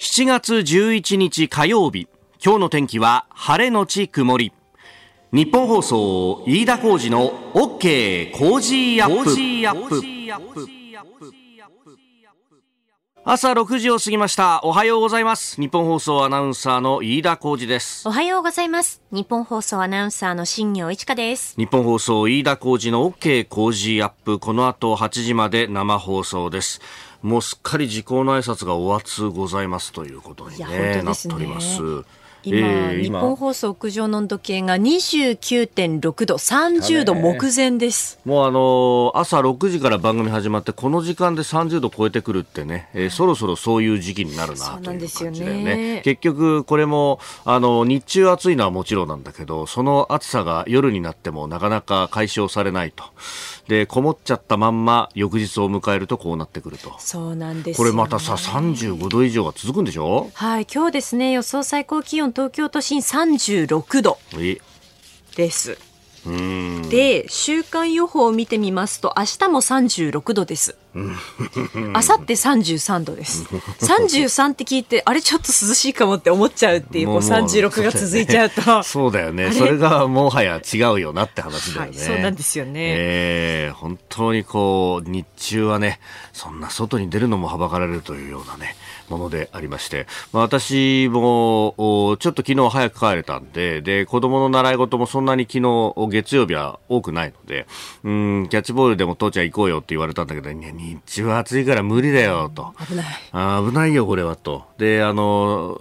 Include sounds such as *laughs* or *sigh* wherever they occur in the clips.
7月11日火曜日。今日の天気は晴れのち曇り。日本放送飯田浩二の OK 工事アップ。朝6時を過ぎました。おはようございます。日本放送アナウンサーの飯田浩二です。おはようございます。日本放送アナウンサーの新業一華です。日本放送飯田浩二の OK 工事アップ。この後8時まで生放送ですもうすっかり時効の挨拶がお熱ござざということに、ね、ねなっております。今、えー、日本放送屋上の温度計が29.6度、30度目前です。もうあのー、朝6時から番組始まって、この時間で30度超えてくるってね、えー、そろそろそういう時期になるなという感じだよね。ね結局、これも、あの、日中暑いのはもちろんなんだけど、その暑さが夜になってもなかなか解消されないと。で、こもっちゃったまんま、翌日を迎えるとこうなってくると。そうなんです、ね、これまたさ、35度以上が続くんでしょ？はい、今日ですね、予想最高気温東京都心36度です。で週間予報を見てみますと明日も36度です。*laughs* あさって33度です。33って聞いてあれちょっと涼しいかもって思っちゃうっていうこう36が続いちゃうと。*laughs* そうだよね。それがもはや違うよなって話だよね、はい、そうなんですよね、えー、本当にこう日中はねそんな外に出るのもはばかられるというようなねものでありまして、まあ、私もちょっと昨日早く帰れたんで、で、子供の習い事もそんなに昨日月曜日は多くないので、うん、キャッチボールでも父ちゃん行こうよって言われたんだけど、日中は暑いから無理だよと。危ない。あ危ないよこれはと。で、あの、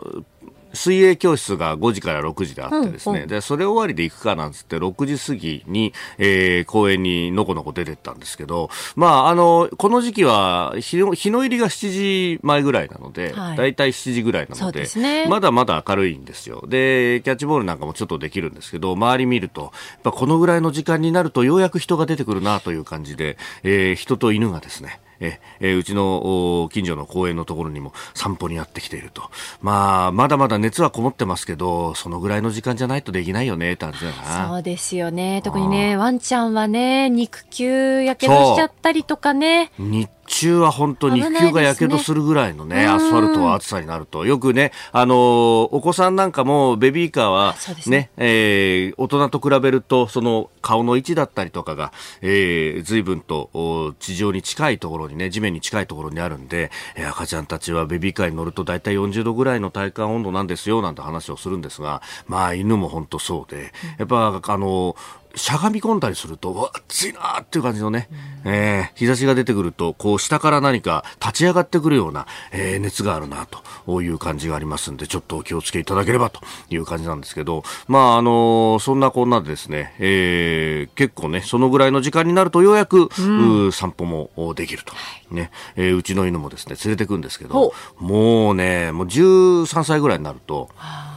水泳教室が5時から6時であってですね、うんうん、でそれ終わりで行くかなんつって6時過ぎに、えー、公園にのこのこ出てったんですけど、まあ、あのこの時期は日の日の入りが7時前ぐらいなので、はい、大体7時ぐらいなので、ね、まだまだ明るいんですよ。でキャッチボールなんかもちょっとできるんですけど周り見るとやっぱこのぐらいの時間になるとようやく人が出てくるなという感じで、えー、人と犬がですねええうちの近所の公園のところにも散歩にやってきていると。まあ、まだまだ熱はこもってますけど、そのぐらいの時間じゃないとできないよね、って感じだな。そうですよね。特にね、ワンちゃんはね、肉球やけどしちゃったりとかね。日中は本当に肉球がやけどするぐらいのね、アスファルトは暑さになると。よくね、あのお子さんなんかもベビーカーはね、ねえー、大人と比べると、その顔の位置だったりとかが、えー、随分と地上に近いところにね、地面に近いところにあるんで、えー、赤ちゃんたちはベビーカーに乗ると大体40度ぐらいの体感温度なんですよ、なんて話をするんですが、まあ犬も本当そうで、やっぱあのしゃがみ込んだりすると、暑いなっていう感じのね、うん、えー、日差しが出てくると、こう下から何か立ち上がってくるような、えー、熱があるなという感じがありますんで、ちょっとお気をつけいただければという感じなんですけど、まあ、あのー、そんなこんなでですね、えー、結構ね、そのぐらいの時間になるとようやく、うん、散歩もできると。ね、えー、うちの犬もですね、連れてくんですけど、もうね、もう13歳ぐらいになると、はあ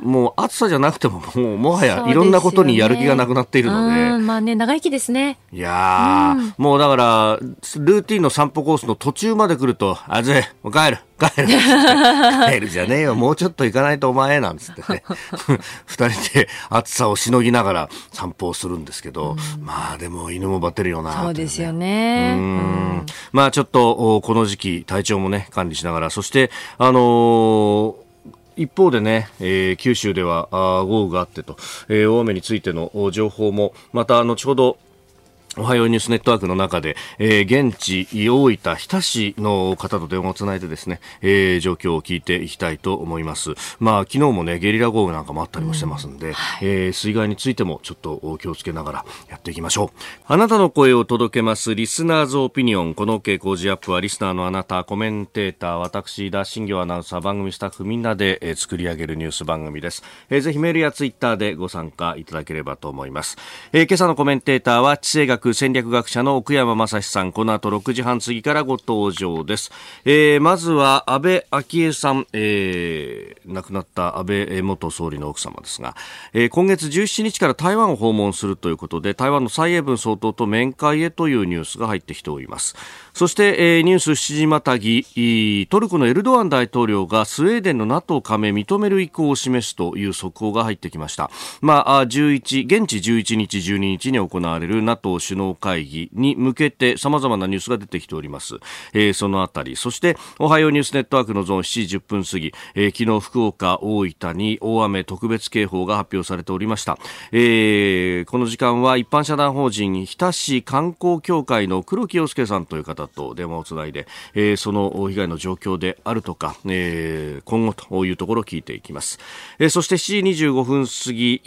もう暑さじゃなくても、もうもはやいろんなことにやる気がなくなっているので。でまあね、長生きですね。いやー、うん、もうだから、ルーティンの散歩コースの途中まで来ると、あずい、もう帰る、帰る。*laughs* 帰るじゃねえよ、もうちょっと行かないとお前、なんつってね。*laughs* 二人で暑さをしのぎながら散歩をするんですけど、うん、まあでも犬もバテるよな、ね、そうですよね。うん。まあちょっと、この時期、体調もね、管理しながら、そして、あのー一方でね、えー、九州では豪雨があってと、えー、大雨についての情報もまた後ほどおはようニュースネットワークの中で、えー、現地大分日田市の方と電話をつないでですね、えー、状況を聞いていきたいと思います。まあ昨日もねゲリラ豪雨なんかもあったりもしてますんで、うんはい、えー、水害についてもちょっと気をつけながらやっていきましょう。あなたの声を届けますリスナーズオピニオンこの傾向ジアップはリスナーのあなたコメンテーター私田新行アナウンサー番組スタッフみんなで、えー、作り上げるニュース番組です。えー、ぜひメールやツイッターでご参加いただければと思います。えー、今朝のコメンテーターは地政学戦略学者の奥山正史さん、この後6時半過ぎからご登場です。えー、まずは安倍昭恵さん、えー、亡くなった安倍元総理の奥様ですが、えー、今月17日から台湾を訪問するということで、台湾の蔡英文総統と面会へというニュースが入ってきております。そして、えー、ニュース7時またぎトルコのエルドアン大統領がスウェーデンの NATO 加盟認める意向を示すという速報が入ってきました。まあ、11現地11日、12日に行われる NATO 首脳会議に向けて様々なニュースが出てきております。えー、そのあたり、そしておはようニュースネットワークのゾーン7時10分過ぎ、えー、昨日福岡、大分に大雨特別警報が発表されておりました。えー、この時間は一般社団法人日田市観光協会の黒木洋介さんという方と電話をつないで、えー、その被害の状況であるとか、えー、今後というところを聞いていきます。えー、そして7時25分過ぎ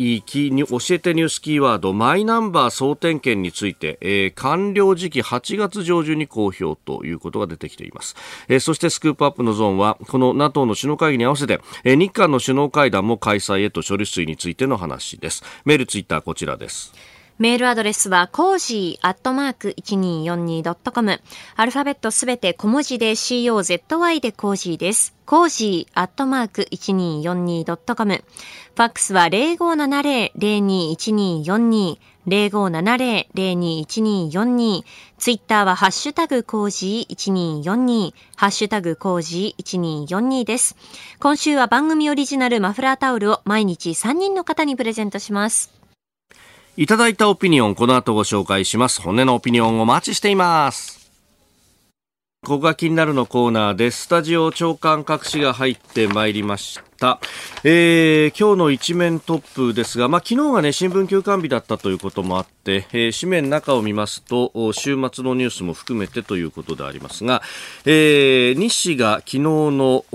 に、教えてニュースキーワード、マイナンバー総点検について、えー、完了時期8月上旬に公表ということが出てきています。えー、そしてスクープアップのゾーンは、この NATO の首脳会議に合わせて、えー、日韓の首脳会談も開催へと処理水についての話です。メール、ツイッターこちらです。メールアドレスは、コージーアットマーク 1242.com。アルファベットすべて小文字で COZY でコージーです。コージーアットマーク 1242.com。ファックスは0570-021242。0570-021242。ツイッターはハッシュタグコージー1242。ハッシュタグコージー1242です。今週は番組オリジナルマフラータオルを毎日3人の方にプレゼントします。いただいたオピニオン、この後ご紹介します。本音のオピニオンお待ちしています。ここが気になるのコーナーです、スタジオ長官各紙が入ってまいりました。えー、今日の一面トップですが、まあ、昨日がね、新聞休刊日だったということもあって、えー、紙面中を見ますと、週末のニュースも含めてということでありますが、えー、日誌が昨日の、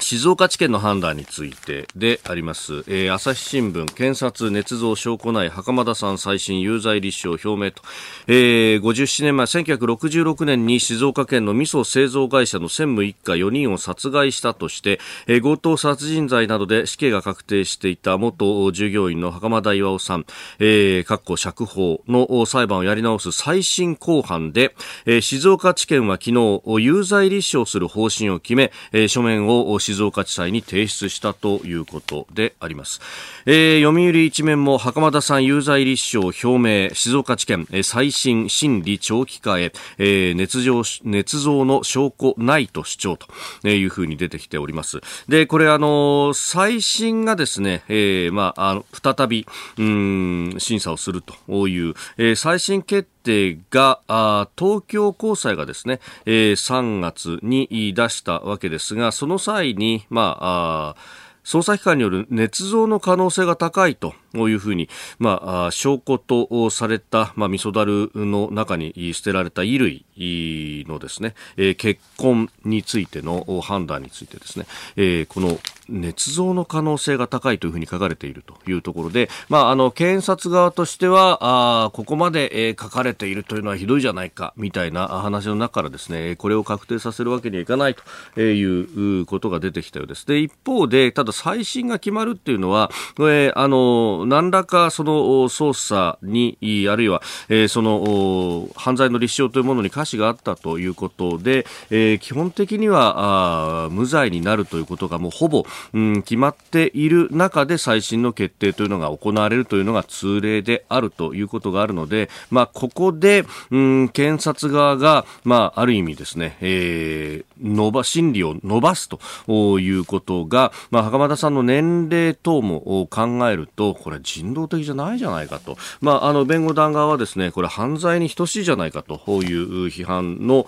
静岡地検の判断についてであります、えー、朝日新聞検察捏造証拠ない袴田さん再審有罪立証表明と、えー、57年前1966年に静岡県の味噌製造会社の専務一家4人を殺害したとして、えー、強盗殺人罪などで死刑が確定していた元従業員の袴田巌さん、えー、かっこ釈放の裁判をやり直す再審公判で、えー、静岡地検は昨日有罪立証する方針を決め、えー、書面を静岡地裁に提出したということであります。えー、読売一面も袴田さん有罪立証表明、静岡地検、えー、再審審理長期化へ、えー、捏造、捏造の証拠ないと主張というふうに出てきております。で、これあの、再審がですね、えー、まあ、あの、再び、うん、審査をするという、えー、再審決定が東京高裁がですね、え、3月に出したわけですがその際に、ま、あ捜査機関による捏造の可能性が高いというふうに、まあ、証拠とされた、まあ、味噌だるの中に捨てられた衣類のですね、えー、結婚についての判断についてですね、えー、この捏造の可能性が高いというふうに書かれているというところで、まあ、あの、検察側としては、あここまで、えー、書かれているというのはひどいじゃないか、みたいな話の中からですね、これを確定させるわけにはいかないということが出てきたようです。で、一方で、ただ再審が決まるっていうのは、えー、あの、何らかその捜査に、あるいは、えー、その、犯罪の立証というものに可視があったということで、えー、基本的には、あ無罪になるということがもうほぼ、うん、決まっている中で最新の決定というのが行われるというのが通例であるということがあるので、まあ、ここで、うん、検察側が、まあ、ある意味ですね、えー、伸ば、審理を伸ばすということが、まあ、袴田さんの年齢等も考えると、これ人道的じゃないじゃないかと。まあ、あの、弁護団側はですね、これ犯罪に等しいじゃないかという批判の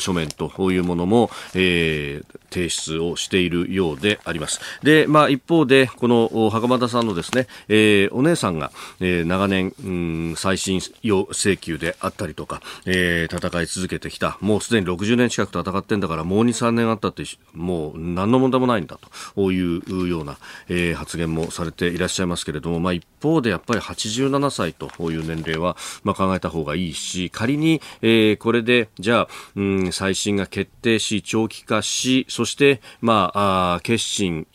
書面というものも、えー、提出をしているようであります。で、まあ、一方で、この袴田さんのですね、えー、お姉さんが、えー、長年、うん、再審要請求であったりとか、えー、戦い続けてきた、もうすでに60年近く戦ってんだから、もう2、3年あったって、もう何の問題もないんだというような、えー、発言もされていらっしゃいますけれども、まあ、一方でやっぱり87歳という年齢は、まあ、考えた方がいいし、仮に、えー、これで、じゃあ、うん、再審が決定し、長期化し、そして、まあ、あ決心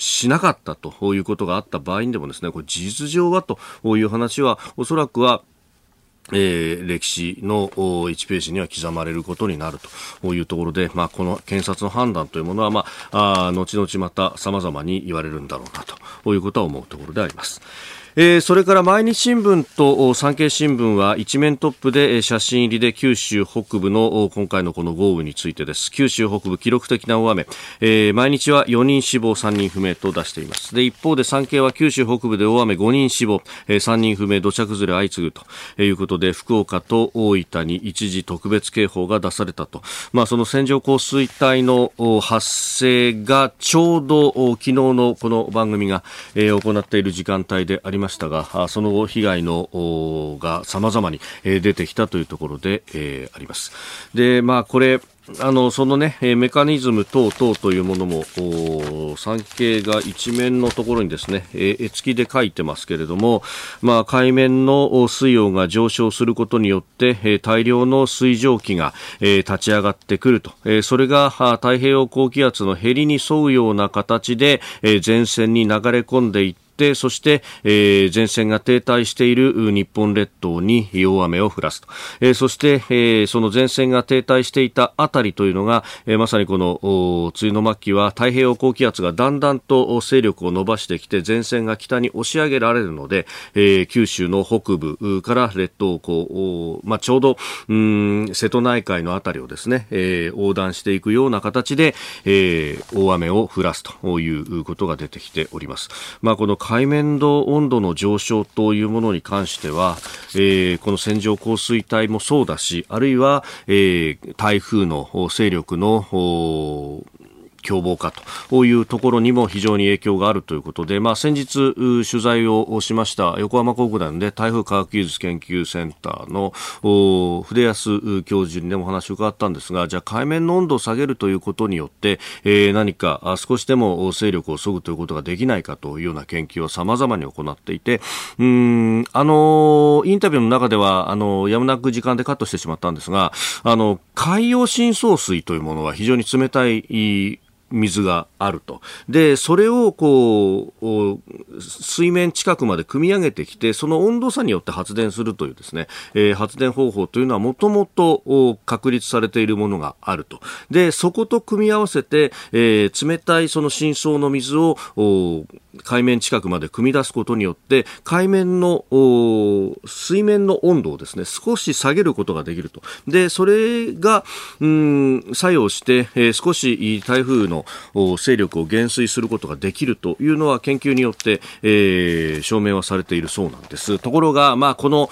しなかったということがあった場合にでもですね、これ事実上はという話は、おそらくは、えー、歴史の1ページには刻まれることになるというところで、まあ、この検察の判断というものは、まあ、あ後々また様々に言われるんだろうなということは思うところであります。えー、それから毎日新聞と産経新聞は一面トップで写真入りで九州北部の今回のこの豪雨についてです。九州北部記録的な大雨、えー、毎日は4人死亡3人不明と出しています。で一方で産経は九州北部で大雨5人死亡、えー、3人不明土砂崩れ相次ぐということで福岡と大分に一時特別警報が出されたと、まあ、その線状降水帯の発生がちょうど昨日のこの番組が、え、行っている時間帯でありましたがその後被害のが様々に出てきたというところで、えー、あります。でまあこれあのそのねメカニズム等々というものも産経が一面のところにですね絵付きで書いてますけれども、まあ、海面の水温が上昇することによって大量の水蒸気が立ち上がってくると。それが太平洋高気圧のへりに沿うような形で前線に流れ込んでいってそして、えー、前線が停滞している日本列島に大雨を降らすと、えー、そして、えー、その前線が停滞していたあたりというのが、えー、まさにこの梅雨の末期は太平洋高気圧がだんだんと勢力を伸ばしてきて前線が北に押し上げられるので、えー、九州の北部から列島をこう、まあ、ちょうどうん瀬戸内海のあたりをですね、えー、横断していくような形で、えー、大雨を降らすということが出てきております。まあ、この海面度温度の上昇というものに関しては、えー、この線状降水帯もそうだし、あるいは、えー、台風の勢力の凶暴化というところにも非常に影響があるということで、まあ、先日取材をしました横浜国大の、ね、台風科学技術研究センターの筆安教授にでも話を伺ったんですがじゃあ海面の温度を下げるということによって、えー、何か少しでも勢力を削ぐということができないかというような研究を様々に行っていてうんあのインタビューの中ではあのやむなく時間でカットしてしまったんですがあの海洋深層水というものは非常に冷たい水があると。で、それをこう、水面近くまで汲み上げてきて、その温度差によって発電するというですね、えー、発電方法というのはもともと確立されているものがあると。で、そこと組み合わせて、えー、冷たいその深層の水を海面近くまで汲み出すことによって、海面の水面の温度をですね、少し下げることができると。で、それが、うん、作用して、えー、少し台風の勢力を減衰することができるというのは研究によって、えー、証明はされているそうなんです。ところが、まあ、この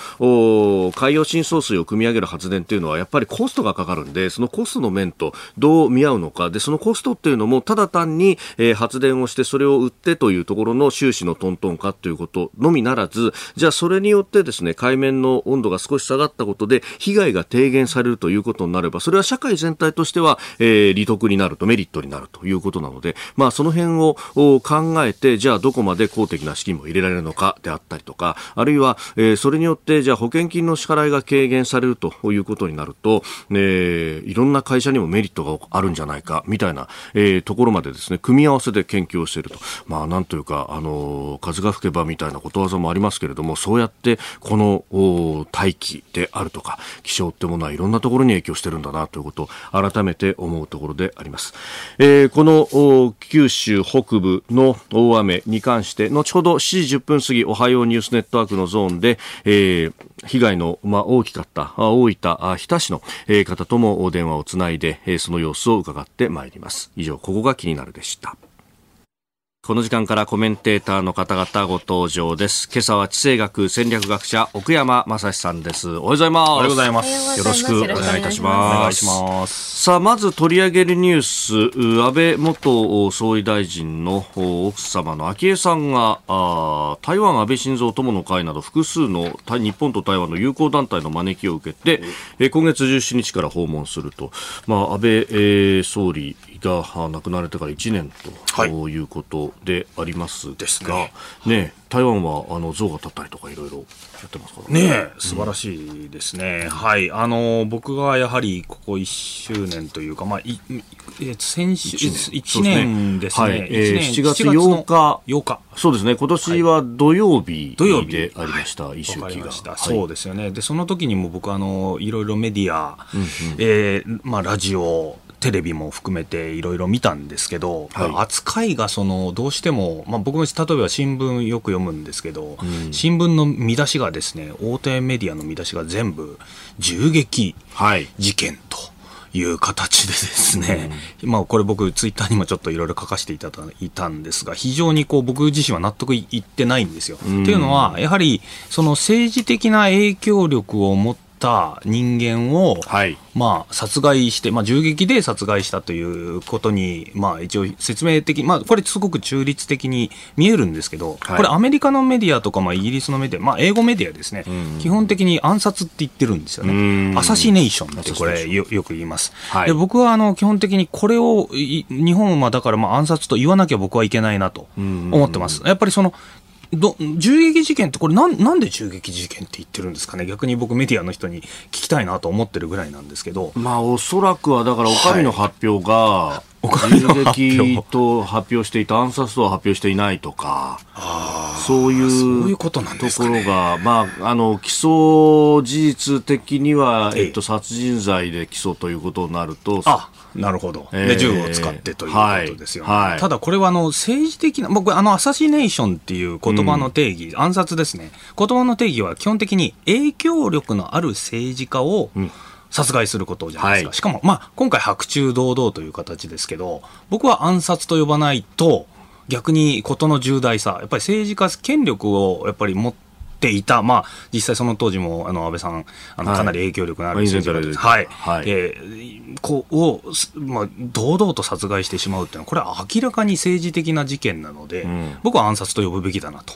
海洋深層水を汲み上げる発電というのはやっぱりコストがかかるんで、そのコストの面とどう見合うのか、で、そのコストっていうのもただ単に、えー、発電をしてそれを売ってというところの収支のトントン化ということのみならず、じゃあそれによってですね、海面の温度が少し下がったことで被害が低減されるということになれば、それは社会全体としては、えー、利得になると、メリットになると。ということなので、まあ、その辺を考えて、じゃあどこまで公的な資金も入れられるのかであったりとか、あるいは、えー、それによって、じゃあ保険金の支払いが軽減されるということになると、えー、いろんな会社にもメリットがあるんじゃないか、みたいな、えー、ところまでですね、組み合わせで研究をしていると。まあ、なんというか、あの、風が吹けばみたいなことわざもありますけれども、そうやって、この大気であるとか、気象ってものはいろんなところに影響してるんだなということを改めて思うところであります。えーこの九州北部の大雨に関して後ほど7時10分過ぎおはようニュースネットワークのゾーンで、えー、被害の、まあ、大きかった大分日田市の、えー、方とも電話をつないで、えー、その様子を伺ってまいります以上ここが気になるでしたこの時間からコメンテーターの方々ご登場です。今朝は地政学戦略学者奥山正史さんです。おはようございます。おはようございます。よろしくお願いいたします。さあ、まず取り上げるニュース、安倍元総理大臣の奥様の昭恵さんが、台湾安倍晋三友の会など複数の日本と台湾の友好団体の招きを受けて、え今月17日から訪問すると、まあ、安倍、えー、総理が亡くなられてから1年ということでありますが、はい、ね台湾はあの像が立ったりとかいろいろやってますからね。ね素晴らしいですね。うん、はい。あの、僕がやはりここ1周年というか、まあ、いえ先週、1年ですね。はい、えー、7月8日。8日。そうですね。今年は土曜日でありました、はい、一周期が、はい。そうですよね。で、その時にも僕、あの、いろいろメディア、うんうん、えー、まあ、ラジオ、テレビも含めていろいろ見たんですけど、はい、扱いがそのどうしても、まあ、僕も例えば新聞よく読むんですけど、うん、新聞の見出しがですね大手メディアの見出しが全部銃撃事件と。いう形でですね、うん、まあこれ僕ツイッターにもちょっといろいろ書かせていただいたんですが非常にこう僕自身は納得いってないんですよ。うん、っていうのはやはりその政治的な影響力を持った人間を、はい、まあ、殺害して、まあ、銃撃で殺害したということに、まあ、一応説明的、まあ、これすごく中立的に見えるんですけど、はい、これアメリカのメディアとか、まあ、イギリスのメディア、まあ、英語メディアですね、基本的に暗殺って言ってるんですよね。アサシネーションってこれよよく言います。はい、で僕はあの基本的にこれを日本はだからまあ暗殺と言わなきゃ僕はいけないなと思ってます。やっぱりそのど銃撃事件ってこれなんなんで銃撃事件って言ってるんですかね？逆に僕メディアの人に聞きたいなと思ってるぐらいなんですけど。まあおそらくはだからお上の発表が、はい、銃撃と発表していた暗殺とは発表していないとかそういうところが、まあ、あの起訴事実的には、えっと、殺人罪で起訴ということになるとあなるほど、で銃を使ってということですよね、はい。はい、ただこれはあの政治的な、僕、あのアサシネーションっていう言葉の定義、うん、暗殺ですね、言葉の定義は基本的に影響力のある政治家を、殺害することじゃないですか、はい、しかも、まあ、今回、白昼堂々という形ですけど、僕は暗殺と呼ばないと、逆に事の重大さ、やっぱり政治家、権力をやっぱり持って、ていた、まあ、実際その当時もあの安倍さんあのかなり影響力のある政治家です、はい。はい、えー、こを、まあ、堂々と殺害してしまうっていうのはこれは明らかに政治的な事件なので、うん、僕は暗殺と呼ぶべきだなと。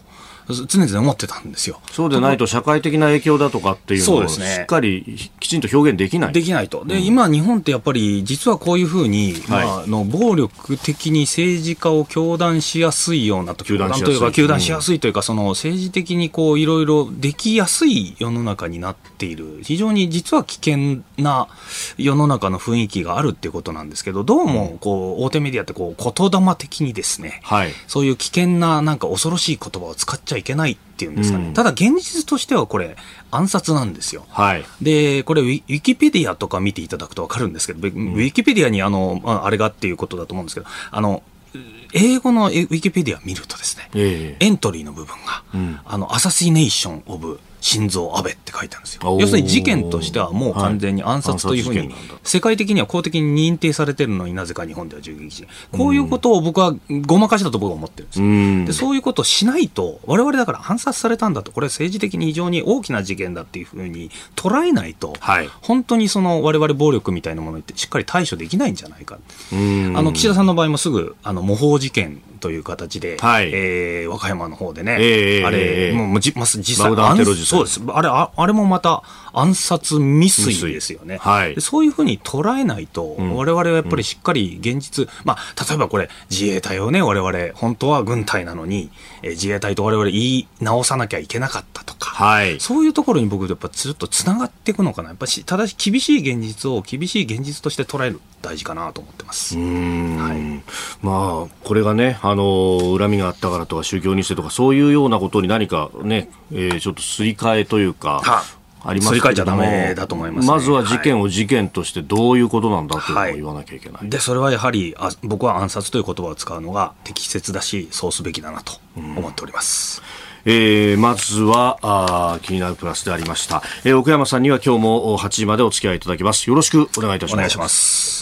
常々思ってたんですよ。そうでないと社会的な影響だとかっていうのをしっかりきちんと表現できない。できないと。で、うん、今日本ってやっぱり実はこういうふうに、はい、まあ、の暴力的に政治家を強断しやすいようなと、糾弾とい。うか、糾弾しやすいというか、うん、その政治的にこういろいろできやすい世の中になっている、非常に実は危険な世の中の雰囲気があるっていうことなんですけど、どうもこう大手メディアってこう言霊的にですね、はい、そういう危険ななんか恐ろしい言葉を使っちゃいけないっていうんですかね、うん、ただ現実としてはこれ暗殺なんですよ。はい、でこれウィキペディアとか見ていただくと分かるんですけど、ウィキペディアにあのあれがっていうことだと思うんですけどあの英語のウィキペディア見るとですね、えー、エントリーの部分が、うん、あのアサシネーション・オブ心臓安倍って書いてあるんですよ。要するに事件としてはもう完全に暗殺というふうに、世界的には公的に認定されてるのになぜか日本では銃撃事件。こういうことを僕はごまかしだと僕は思ってるんですよ。でそういうことをしないと、我々だから暗殺されたんだと、これは政治的に非常に大きな事件だっていうふうに捉えないと、はい、本当にその我々暴力みたいなものってしっかり対処できないんじゃないか。あの岸田さんの場合もすぐあの模倣事件という形で、はい、えー、和歌山の方でね、えー、あれ、えー、もうじ、ま、実際、そうです。あれあ、あれもまた暗殺未遂ですよね。はい、そういうふうに捉えないと、うん、我々はやっぱりしっかり現実、うん、まあ、例えばこれ、自衛隊をね、我々、本当は軍隊なのに、えー、自衛隊と我々言い直さなきゃいけなかったとか、はい、そういうところに僕、やっぱずっとつながっていくのかな。やっぱし、ただし厳しい現実を厳しい現実として捉える大事かなと思ってます。はい、まあ、これがね、あの、恨みがあったからとか、宗教にしてとか、そういうようなことに何かね、えー、ちょっとすり替えというか、あ。りますけどもだと思います、ね、まずは事件を事件としてどういうことなんだというのを言わなきゃいけない、はい、でそれはやはりあ僕は暗殺という言葉を使うのが適切だしそうすべきだなと思っております。うん、えー、まずはあ気になるプラスでありました、えー、奥山さんには今日も8時までお付き合いいただきます。よろしくお願いいたします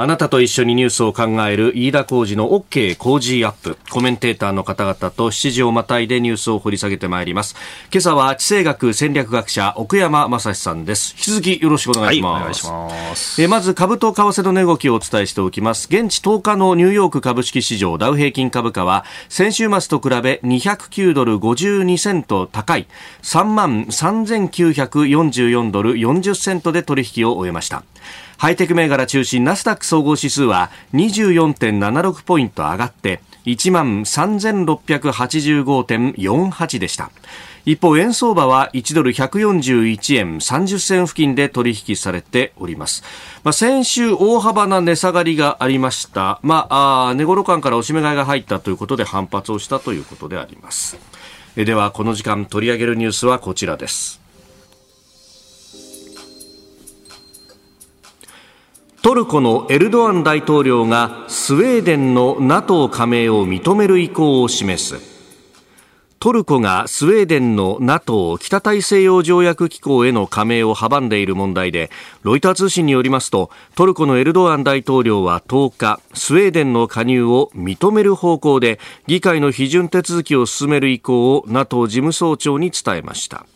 あなたと一緒にニュースを考える飯田浩二の OK 工事アップ。コメンテーターの方々と7時をまたいでニュースを掘り下げてまいります。今朝は地政学戦略学者奥山正史さんです。引き続きよろしくお願いします。はい、お願いします。えまず株と為替の値動きをお伝えしておきます。現地10日のニューヨーク株式市場ダウ平均株価は先週末と比べ209ドル52セント高い3万3944ドル40セントで取引を終えました。ハイテク銘柄中心ナスダック総合指数は24.76ポイント上がって1万3685.48でした。一方円相場は1ドル141円30銭付近で取引されております、まあ、先週大幅な値下がりがありました、まあ、あ値頃感からおしめ買いが入ったということで反発をしたということであります。ではこの時間取り上げるニュースはこちらです。トルコのエルドアン大統領がスウェーデンの NATO 加盟を認める意向を示す。トルコがスウェーデンの NATO 北大西洋条約機構への加盟を阻んでいる問題でロイター通信によりますとトルコのエルドアン大統領は10日スウェーデンの加入を認める方向で議会の批准手続きを進める意向を NATO 事務総長に伝えました。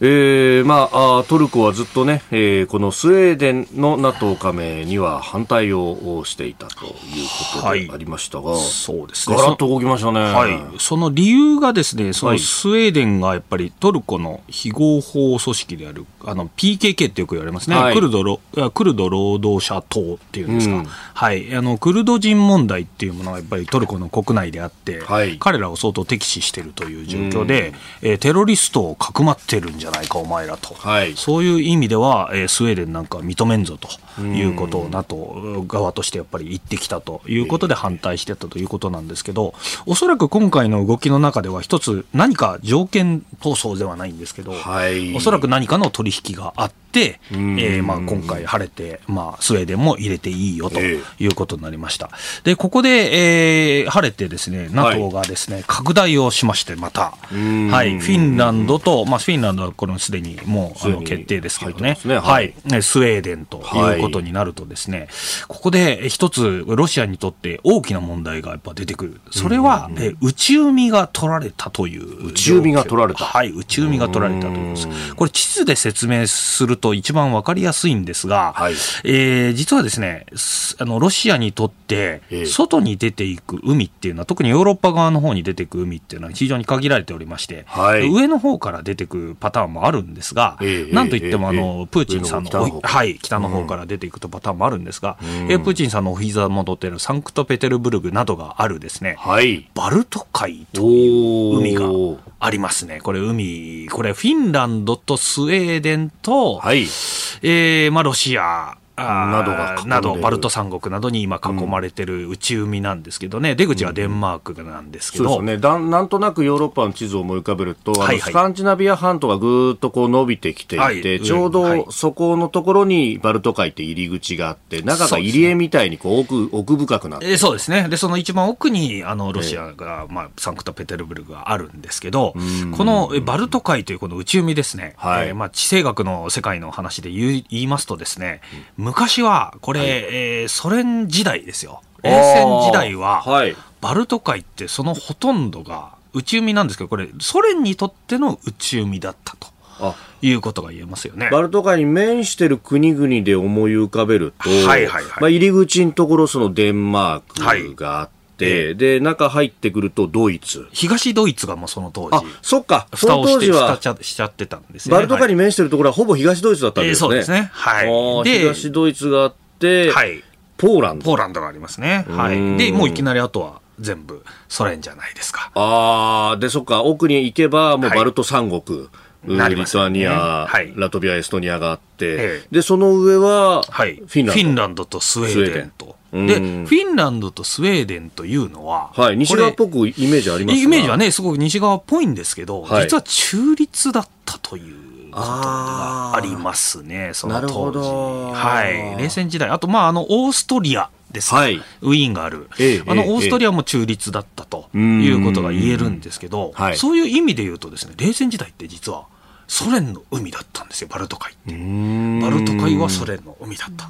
えーまあ、トルコはずっとね、えー、このスウェーデンの NATO 加盟には反対をしていたということでありましたが、はい、そうですね。ガラッと動きましたね。はい。その理由がですね、そのスウェーデンがやっぱりトルコの非合法組織である、あの PKK ってよく言われますね。はい、クルドロクルド労働者党っていうんですか、うん、はい。あのクルド人問題っていうものがやっぱりトルコの国内であって、はい、彼らを相当敵視しているという状況で、うん、えー、テロリストをかくまってるんじゃゃないかお前らと、はい、そういう意味では、えー、スウェーデンなんか認めんぞということを NATO 側としてやっぱり言ってきたということで反対してたということなんですけどおそらく今回の動きの中では一つ何か条件闘争ではないんですけど、はい、おそらく何かの取引があって、えーまあ、今回晴れて、まあ、スウェーデンも入れていいよということになりました。でここで、えー、晴れてですね NATO がですね、はい、拡大をしましてまた、はい、フィンランドと、まあ、フィンランドはこれすでにもうあの決定ですけどね、ね。はい、はい、スウェーデンということになるとですね、はい、ここで一つロシアにとって大きな問題がやっぱ出てくる。それは、え内海が取られたという。内海が取られた。はい、内海が取られたといす。これ地図で説明すると一番わかりやすいんですが、はい、えー、実はですね、あの、ロシアにとって、外に出ていく海っていうのは、特にヨーロッパ側の方に出ていく海っていうのは非常に限られておりまして、はい、上の方から出てくパターンもあるんですが、えー、なんといっても、あの、プーチンさんの、はい、北の方から出ていくとパターンもあるんですが、うん、えプーチンさんのお膝元っているサンクトペテルブルグなどがあるですね、はい、バルト海という海がありますね。これ海、これフィンランドとスウェーデンと、はい、えー、まあロシア、などがなどバルト三国などに今囲まれてる内海なんですけどね、出口はデンマークなんですけど、そうですね。だなんとなくヨーロッパの地図を思い浮かべると、はいはい、スカンジナビア半島がぐっとこう伸びてきていて、はい、ちょうどそこのところにバルト海って入り口があって、中が入り江みたいにこう奥奥深くなって、えー、そうですね。で、その一番奥にあのロシアが、えー、まあ、サンクトペテルブルクがあるんですけど、このバルト海というこの内海ですね、はい、えー、まあ、地政学の世界の話で言いますとですね、昔はこれ、はい、えー、ソ連時代ですよ。冷戦時代は、はい、バルト海ってそのほとんどが内海なんですけど、これ、ソ連にとっての内海だったと。いうことが言えますよね。バルト海に面してる国々で思い浮かべると、はいはいはい、まあ、入り口のところそのデンマークがあって、はい、で、中入ってくるとドイツ。東ドイツがもうその当時。あ、そっか。その当時は。しちゃってたんですね。バルト海に面してるところはほぼ東ドイツだったんですね。えー、そうですね。はい。で、東ドイツがあって、はい。ポーランド。ポーランドがありますね。はい。で、もういきなりあとは全部ソ連じゃないですか。ああ、で、そっか、奥に行けばもうバルト三国。はいリトアニア、はい、ラトビア、エストニアがあって、ええ、で、その上は、フィンランド。フィンランドとスウェーデンと。で、フィンランドとスウェーデンというのは、はい、西側っぽくイメージありますイメージはね、すごく西側っぽいんですけど、はい、実は中立だったという。ことがありますね、その当時。はい。冷戦時代。あと、まあ、あの、オーストリアですはい、ウィーンがある、ええ、あのオーストリアも中立だったということが言えるんですけど、はい、そういう意味で言うとですね冷戦時代って実はソ連の海だったんですよ、バルト海って。バルト海はソ連の海だった。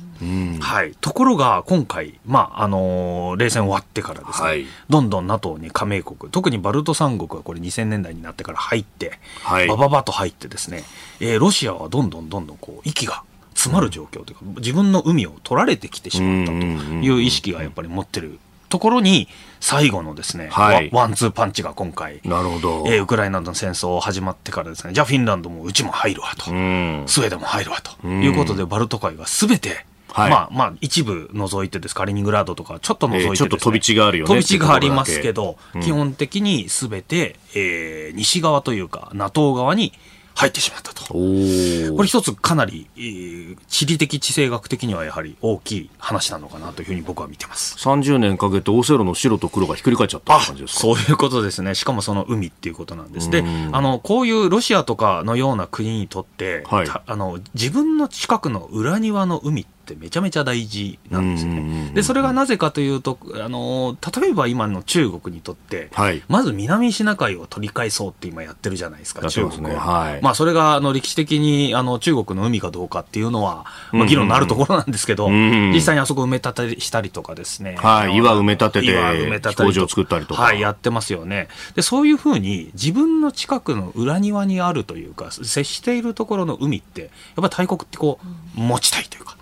はい。ところが、今回、まあ、あのー、冷戦終わってからですね、はい、どんどん NATO に加盟国、特にバルト三国はこれ2000年代になってから入って、はい、バババと入ってですね、えー、ロシアはどんどんどんどんこう、息が詰まる状況というか、自分の海を取られてきてしまったという意識がやっぱり持ってるところに、最後のですね、はい、ワンツーパンチが今回、なるほど。えー、ウクライナの戦争始まってからですね、じゃあフィンランドもうちも入るわと、スウェーデンも入るわと。いうことで、バルト海はすべて、はい、まあまあ一部除いてです。カリニングラードとかちょっと除いて、ねえー、ちょっと飛び地があるよね。飛び地がありますけど、うん、基本的にすべて、えー、西側というか NATO 側に入ってしまったと。これ一つかなり、えー、地理的地政学的にはやはり大きい話なのかなというふうに僕は見てます。30年かけてオセロの白と黒がひっくり返っちゃった感じですか？そういうことですね。しかもその海っていうことなんです。で、あの、こういうロシアとかのような国にとって、はい、あの、自分の近くの裏庭の海ってってめちゃめちゃ大事なんですね。で、それがなぜかというと、あの、例えば今の中国にとって、はい、まず南シナ海を取り返そうって今やってるじゃないですか、中国は。ねはい、まあ、それが、あの、歴史的に、あの、中国の海かどうかっていうのは、まあ、議論のあるところなんですけど、実際にあそこ埋め立てしたりとかですね。はい、岩埋め立てて、岩埋め立て飛行場を作ったりとか。はい、やってますよね。で、そういうふうに、自分の近くの裏庭にあるというか、接しているところの海って、やっぱり大国ってこう、持ちたいというか、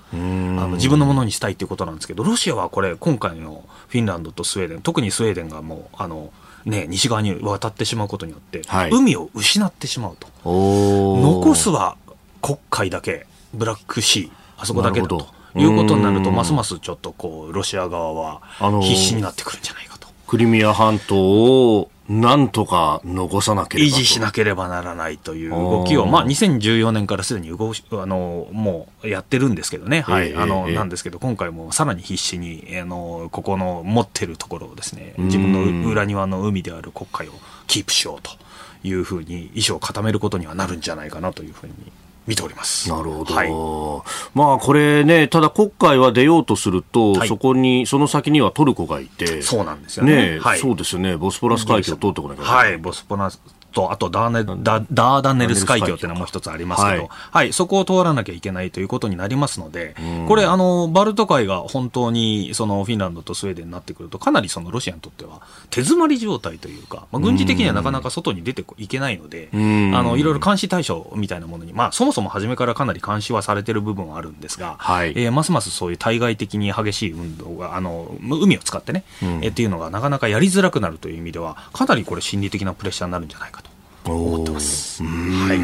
あの自分のものにしたいっていうことなんですけどロシアはこれ今回のフィンランドとスウェーデン特にスウェーデンがもうあの、ね、西側に渡ってしまうことによって、はい、海を失ってしまうと。残すは黒海だけブラックシーあそこだけだということになるとますますちょっとこうロシア側は必死になってくるんじゃないかと。クリミア半島をなんとか残さなければ維持しなければならないという動きを、まあ、2014年からすでに動あのもうやってるんですけどね、はい、あの、なんですけど、今回もさらに必死にあのここの持ってるところをですね、自分の裏庭の海である国海をキープしようというふうに意思を固めることにはなるんじゃないかなというふうに見ております。なるほど、はい、まあこれね、ただ国会は出ようとすると、はい、そこに、その先にはトルコがいて、そうなんですよね、ねはい、そうですよね、ボスポラス海峡を通ってこなきゃはい、ボスポラスと、あとダーネダダーダネルス海峡。っていうのはもう一つありますけど、はい、はい、そこを通らなきゃいけないということになりますので、これ、あの、バルト海が本当に、そのフィンランドとスウェーデンになってくると、かなりそのロシアにとっては手詰まり状態というか、まあ、軍事的にはなかなか外に出ていけないので、あの、いろいろ監視対象みたいなものに、まあ、そもそも初めからかなり監視はされてる部分はあるんですが、はい、えー、ますますそういう対外的に激しい運動が、あの、海を使ってね、うん、えっていうのがなかなかやりづらくなるという意味では、かなりこれ心理的なプレッシャーになるんじゃないかと。思ってます。は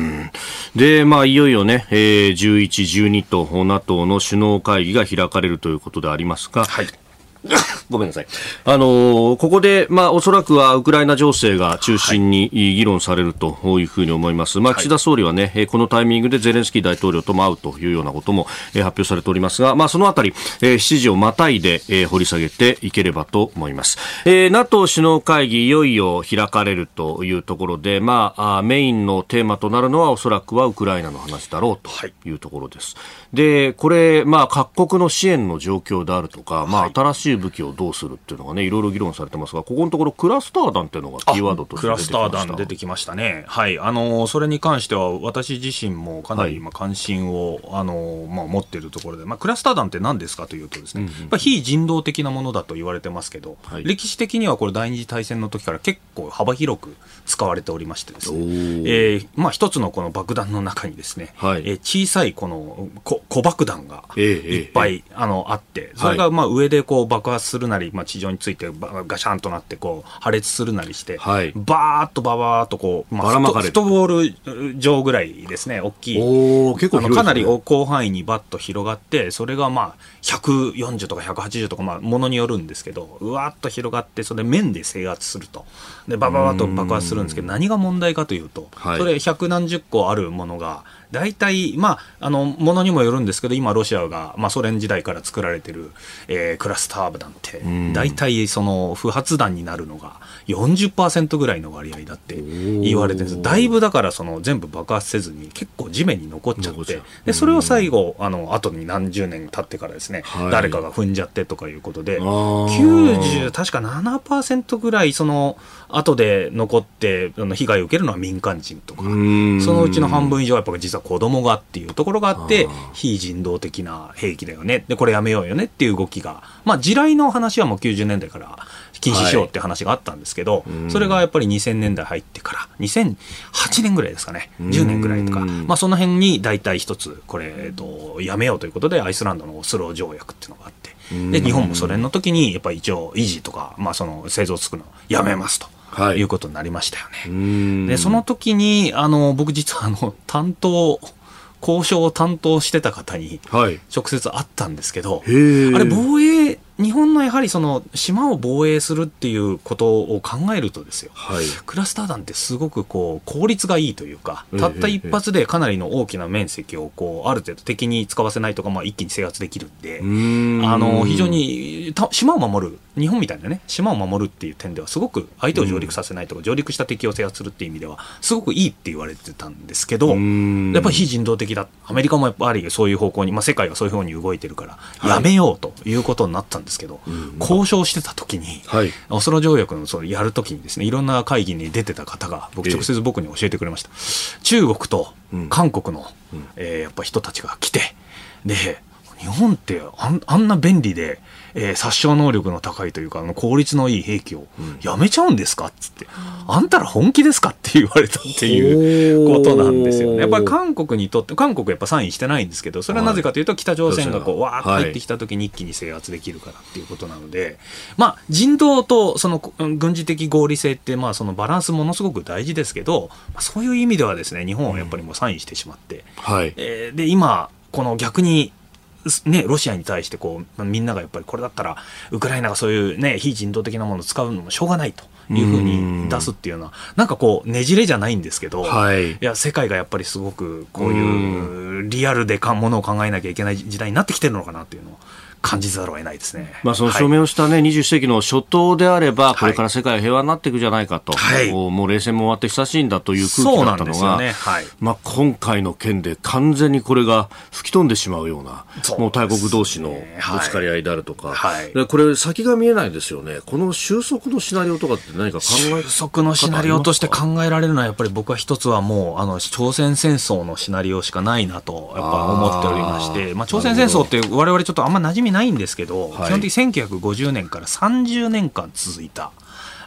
い、で、まあ、いよいよね、えー、11、12と NATO の首脳会議が開かれるということでありますが、はい *laughs* ごめんなさい。あのー、ここで、まあ、おそらくはウクライナ情勢が中心に議論されるというふうに思います。まあ、岸田総理はね、はい、このタイミングでゼレンスキー大統領とも会うというようなことも、えー、発表されておりますが、まあ、そのあたり、えー、7時をまたいで、えー、掘り下げていければと思います。えー、NATO 首脳会議、いよいよ開かれるというところで、まあ、あメインのテーマとなるのはおそらくはウクライナの話だろうというところです。はい、で、これ、まあ、各国の支援の状況であるとか、まあ、新しい武器をどうするっていうのがね、いろいろ議論されてますが、ここのところクラスター弾っていうのがキーワードとしてクラスター弾出てきましたね。はい。あの、それに関しては私自身もかなり今関心を、はい、あの、まあ、持っているところで、まあ、クラスター弾って何ですかというとですね、うんうん、非人道的なものだと言われてますけど、はい、歴史的にはこれ第二次大戦の時から結構幅広く使われておりましてですね、えー、まあ、一つのこの爆弾の中にですね、はい、えー、小さいこの小爆弾がいっぱい、えー、あのあって、それがまあ上でこう爆発するなり、まあ、地上についてガシャンとなってこう破裂するなりして、はい、バーっとババーっとこう、まあ、フットボール上ぐらいですね大きい。お結構、ね、かなり広範囲にバッと広がってそれがまあ140とか180とか、まあ、ものによるんですけどうわっと広がってそれ面で制圧すると。でバババッと爆発するんですけど何が問題かというと、はい、それ百何十個あるものが大体、まあ、あの、ものにもよるんですけど、今、ロシアが、まあ、ソ連時代から作られてる、えー、クラスター弾って、大体、その、不発弾になるのが40%ぐらいの割合だって言われてるんです。だいぶだから、その、全部爆発せずに、結構地面に残っちゃって、で、それを最後、あの、後に何十年経ってからですね、はい、誰かが踏んじゃってとかいうことで、90、確か7%ぐらい、その、後で残って、あの被害を受けるのは民間人とか、そのうちの半分以上はやっぱ実は子供がっていうところがあって、非人道的な兵器だよね。で、これやめようよねっていう動きが、まあ地雷の話はもう90年代から禁止しようって話があったんですけど、はい、それがやっぱり2000年代入ってから、2008年ぐらいですかね、10年ぐらいとか、まあその辺に大体一つ、これ、えっと、やめようということで、アイスランドのオスロ条約っていうのがあって、で、日本もソ連の時に、やっぱり一応維持とか、まあその製造作るのやめますと。はい、いうことになりましたよね。で、その時に、あの、僕実はあの、担当、交渉を担当してた方に、直接会ったんですけど、はい、あれ、防衛日本のやはりその島を防衛するっていうことを考えるとですよ、はい、クラスター弾ってすごくこう効率がいいというか、たった一発でかなりの大きな面積をこうある程度敵に使わせないとか、まあ、一気に制圧できるんで、あの非常に島を守る、日本みたいなね、島を守るっていう点では、すごく相手を上陸させないとか、上陸した敵を制圧するっていう意味では、すごくいいって言われてたんですけど、やっぱり非人道的だ、アメリカもやっぱりそういう方向に、まあ、世界がそういう方に動いてるから、やめようということになったんですけど、交渉してた時に、はい、オスロ条約のそのやるときにですねいろんな会議に出てた方が僕直接僕に教えてくれました、えー、中国と韓国の、うん、えー、やっぱ人たちが来てで日本ってあんな便利でえー、殺傷能力の高いというか、あの効率のいい兵器をやめちゃうんですか？っつって、あんたら本気ですか？って言われたっていうことなんですよね。やっぱり韓国にとって、韓国やっぱサインしてないんですけど、それはなぜかというと、北朝鮮がこう、わーっと入ってきた時に一気に制圧できるからっていうことなので、まあ、人道とその軍事的合理性って、まあ、そのバランスものすごく大事ですけど、そういう意味ではですね、日本はやっぱりもうサインしてしまって、はい、えー、で、今、この逆にね、ロシアに対してこう、みんながやっぱりこれだったら、ウクライナがそういうね、非人道的なものを使うのもしょうがないというふうに出すっていうのは、なんかこう、ねじれじゃないんですけど、はい、いや、世界がやっぱりすごくこういうリアルでかものを考えなきゃいけない時代になってきてるのかなっていうのを感じざるを得ないですね。まあ、その証明をしたね、はい、21世紀の初頭であれば、これから世界は平和になっていくじゃないかと、はい、もう冷戦も終わって久しいんだという空気だったのが、ね。はい、まあ、今回の件で完全にこれが吹き飛んでしまうような、うもう大国同士のぶつかり合いであるとか、はい。これ、先が見えないですよね、この収束のシナリオとかって何か考え収束のシナリオとして考えられるのは、やっぱり僕は一つはもう、あの朝鮮戦争のシナリオしかないなと、やっぱ思っておりまして、まあ、朝鮮戦争って、われわれちょっとあんま馴染みないんですけど、基本的に1950年から30年間続いた。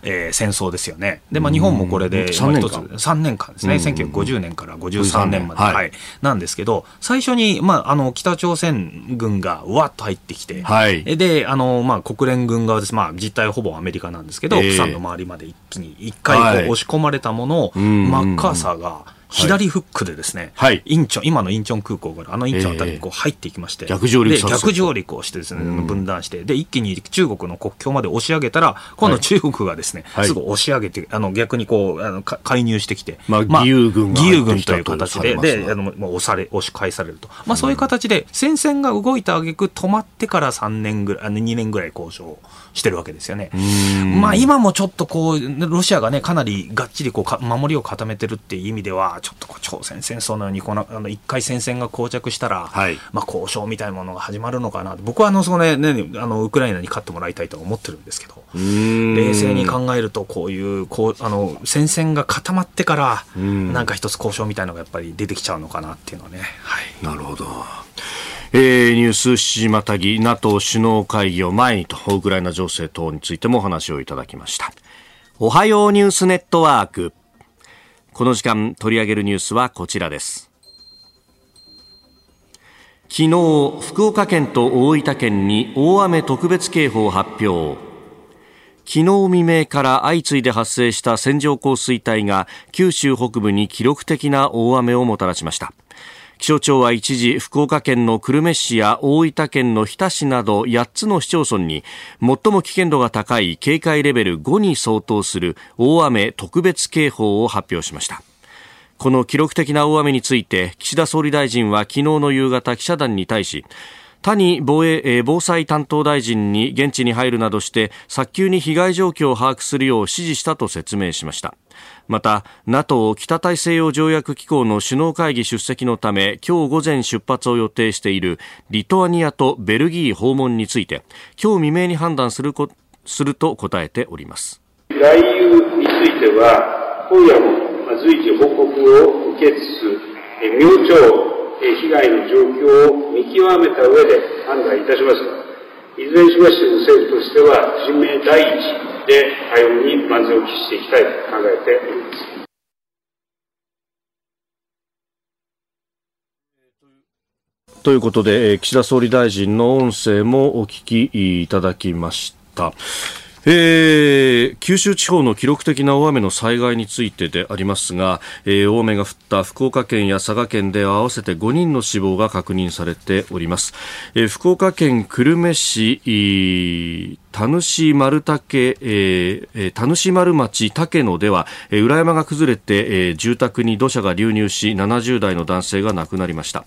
えー、戦争ですよね。で、まあ、日本もこれで、3年間 ,3 年間ですね、1950年から53年。まで、はい、なんですけど、最初に、まあ、あの北朝鮮軍がわっと入ってきて、はい、であの、まあ、国連軍側です、まあ、実態はほぼアメリカなんですけど、えー、プサンの周りまで一気に、一回こう押し込まれたものを、マッカーサーが、左フックでですね、はい、インチョン、今のインチョン空港からあのインチョンあたりにこう入っていきまして、逆上陸逆上陸をしてですね、分断して、で、一気に中国の国境まで押し上げたら、今度中国がですね、はい、すぐ押し上げて、あの逆にこう、あの介入してきて、まあ、義勇軍義勇軍という形で、で、あのもう押され、押し返されると。まあそういう形で、戦線が動いた挙句止まってから3年ぐらい、2年ぐらい交渉してるわけですよね。まあ今もちょっとこう、ロシアがね、かなりがっちりこう守りを固めてるっていう意味では、ちょっとこう朝鮮戦争のようにこの、あの、一回戦線が膠着したら、はい、まあ交渉みたいなものが始まるのかな。僕はあの、そのね、ね、あの、ウクライナに勝ってもらいたいと思ってるんですけど、冷静に考えると、こういう、こう、あの、戦線が固まってから、なんか一つ交渉みたいなのがやっぱり出てきちゃうのかなっていうのはね。はい。なるほど。えー、ニュース7時またぎ NATO 首脳会議を前にとウクライナ情勢等についてもお話をいただきました。おはようニュースネットワーク。この時間取り上げるニュースはこちらです。昨日福岡県と大分県に大雨特別警報を発表。昨日未明から相次いで発生した線状降水帯が九州北部に記録的な大雨をもたらしました。気象庁は一時福岡県の久留米市や大分県の日田市など8つの市町村に最も危険度が高い警戒レベル5に相当する大雨特別警報を発表しました。この記録的な大雨について岸田総理大臣は昨日の夕方記者団に対し谷防衛防災担当大臣に現地に入るなどして早急に被害状況を把握するよう指示したと説明しました。また NATO 北大西洋条約機構の首脳会議出席のため今日午前出発を予定しているリトアニアとベルギー訪問について今日未明に判断するこすると答えております。外遊については今夜も随時報告を受けつつ明朝被害の状況を見極めた上で判断いたしますが、いずれにしましても政府としては、人命第一で対応に万全を期していきたいと考えております。ということで、岸田総理大臣の音声もお聞きいただきました。えー、九州地方の記録的な大雨の災害についてでありますが、えー、大雨が降った福岡県や佐賀県では合わせて5人の死亡が確認されております、えー、福岡県久留米市田主丸竹、えー、田主丸町竹野では、えー、裏山が崩れて、えー、住宅に土砂が流入し70代の男性が亡くなりました、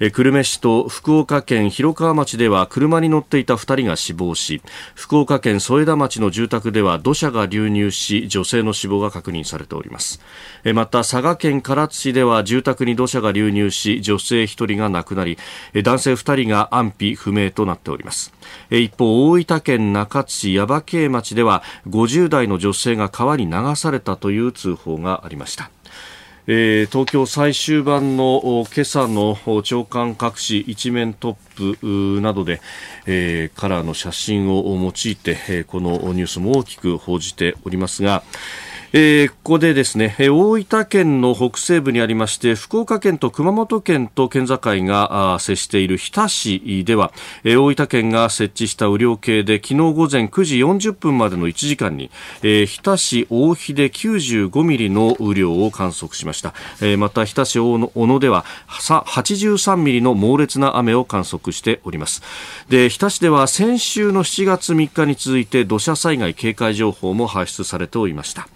えー、久留米市と福岡県広川町では車に乗っていた2人が死亡し福岡県添田町の住宅では土砂が流入し女性の死亡が確認されております、えー、また佐賀県唐津市では住宅に土砂が流入し女性1人が亡くなり、えー、男性2人が安否不明となっております。一方、大分県中津市耶馬渓町では50代の女性が川に流されたという通報がありました。えー、東京最終版の今朝の長官隠し一面トップなどで、えー、カラーの写真を用いて、えー、このニュースも大きく報じておりますが、えー、ここでですね、大分県の北西部にありまして、福岡県と熊本県と県境が接している日田市では、大分県が設置した雨量計で、昨日午前9時40分までの1時間に、えー、日田市大肥で95ミリの雨量を観測しました。えー、また、日田市小野では83ミリの猛烈な雨を観測しております。で、日田市では先週の7月3日に続いて土砂災害警戒情報も発出されておりました。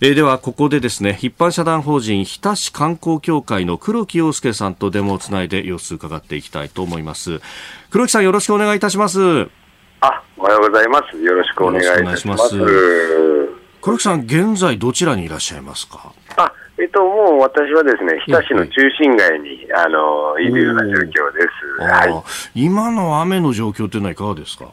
えー、ではここでですね一般社団法人日田市観光協会の黒木陽介さんとデモをつないで様子伺っていきたいと思います。黒木さんよろしくお願いいたします。あおはようございます。よろしくお願いします。黒木さん現在どちらにいらっしゃいますか？あえっと、もう私はですね、日田市の中心街に、あの、いるような状況です。はい。今の雨の状況というのはいかがですか？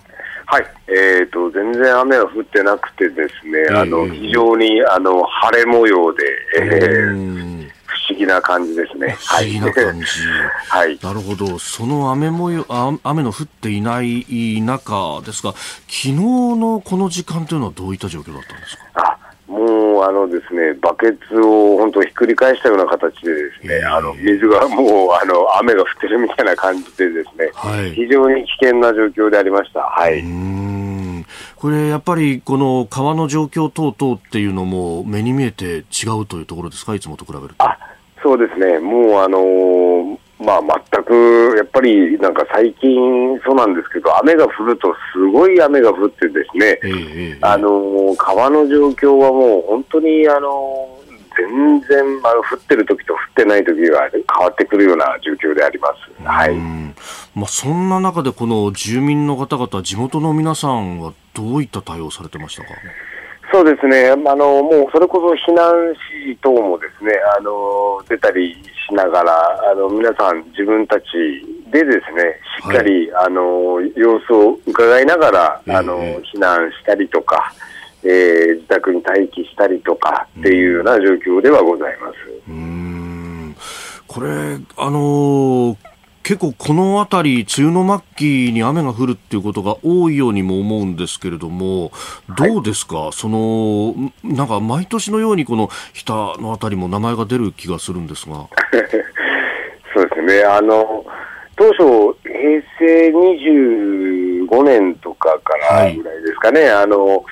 はい、えーと、全然雨は降ってなくてですね、えー、あの非常にあの晴れ模様で、えー、不思議な感じですね。不思議な感じ。*laughs* はい。なるほど。その雨模様、あ雨の降っていない中ですが、昨日のこの時間というのはどういった状況だったんですか？あもうあのですね、バケツを本当ひっくり返したような形でですね、あの水がもうあの雨が降ってるみたいな感じでですね、はい、非常に危険な状況でありました。はい。これやっぱりこの川の状況等々っていうのも目に見えて違うというところですか、いつもと比べると。あそうですね、もうあのーまあ、全くやっぱりなんか最近、そうなんですけど、雨が降るとすごい雨が降ってですね、えー、あの川の状況はもう本当にあの全然、まあ、降ってる時と降ってない時が変わってくるような状況であります。はい。まあ、そんな中でこの住民の方々、地元の皆さんはどういった対応されてましたか？そうですね、あのもうそれこそ避難指示等もですねあの出たりしながら、あの皆さん、自分たちでですねしっかり、はい、あの様子を伺いながら、あの避難したりとか、えー、自宅に待機したりとかっていうような状況ではございます。うん。これあのー結構この辺り、梅雨の末期に雨が降るっていうことが多いようにも思うんですけれども、どうですか、はい、そのなんか毎年のようにこの日田の辺りも名前が出る気がするんですが。*laughs* そうですね。あの当初、平成25年とかからぐらいですかね、はい、あの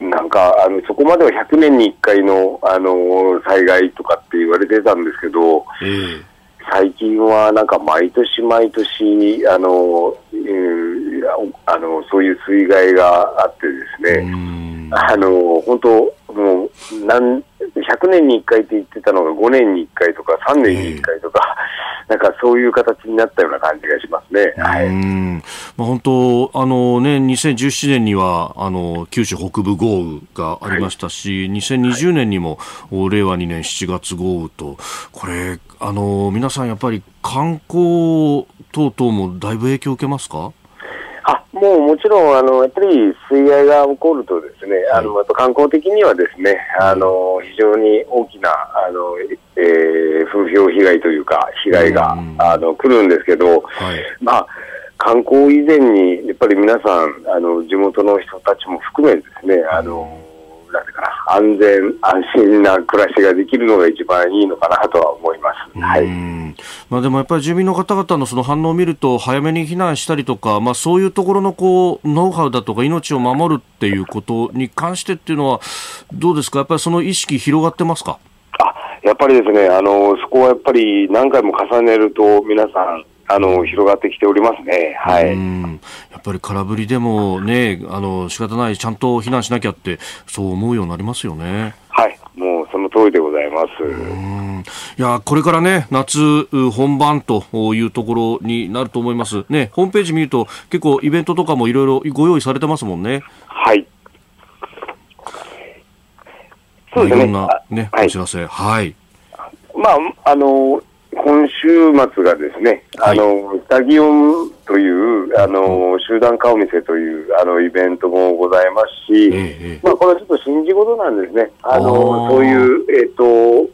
なんかあのそこまでは100年に1回のあの災害とかって言われてたんですけど、えー最近はなんか毎年毎年あの、うん、あのそういう水害があってですね、あの本当もう何100年に1回って言ってたのが5年に1回とか3年に1回とか、えー、なんかそういう形になったような感じがしますね。はい。まあ、本当、あのね、2017年には、あの、九州北部豪雨がありましたし、はい、2020年にも、はい、令和2年7月豪雨と、これ、あの、皆さんやっぱり観光等々もだいぶ影響を受けますか？あもうもちろんあの、やっぱり水害が起こると、ですね、はい、あのやっぱ観光的にはですね、あの非常に大きなあの、えー、風評被害というか、被害が、うん、あの来るんですけど、はい、まあ、観光以前に、やっぱり皆さん、あの地元の人たちも含めですね、あのなんてかな、安全、安心な暮らしができるのが一番いいのかなとは思います。はい。まあでもやっぱり住民の方々のその反応を見ると、早めに避難したりとか、まあそういうところのこう、ノウハウだとか命を守るっていうことに関してっていうのは、どうですか？やっぱりその意識広がってますか？あ、やっぱりですね、あの、そこはやっぱり何回も重ねると皆さん、あの広がってきておりますね。はい。やっぱり空振りでもね、あの仕方ないちゃんと避難しなきゃってそう思うようになりますよね。はい。もうその通りでございます。いやこれからね夏本番というところになると思います。ねホームページ見ると結構イベントとかもいろいろご用意されてますもんね。はい。そうですね。いろんなね、お知らせはい。まああの今週末がですね、はい、あの、スタギオンという、あの、集団顔見せという、あの、イベントもございますし、ええ、まあ、これはちょっと信じ事なんですね。あの、そういう、えっ、ー、と、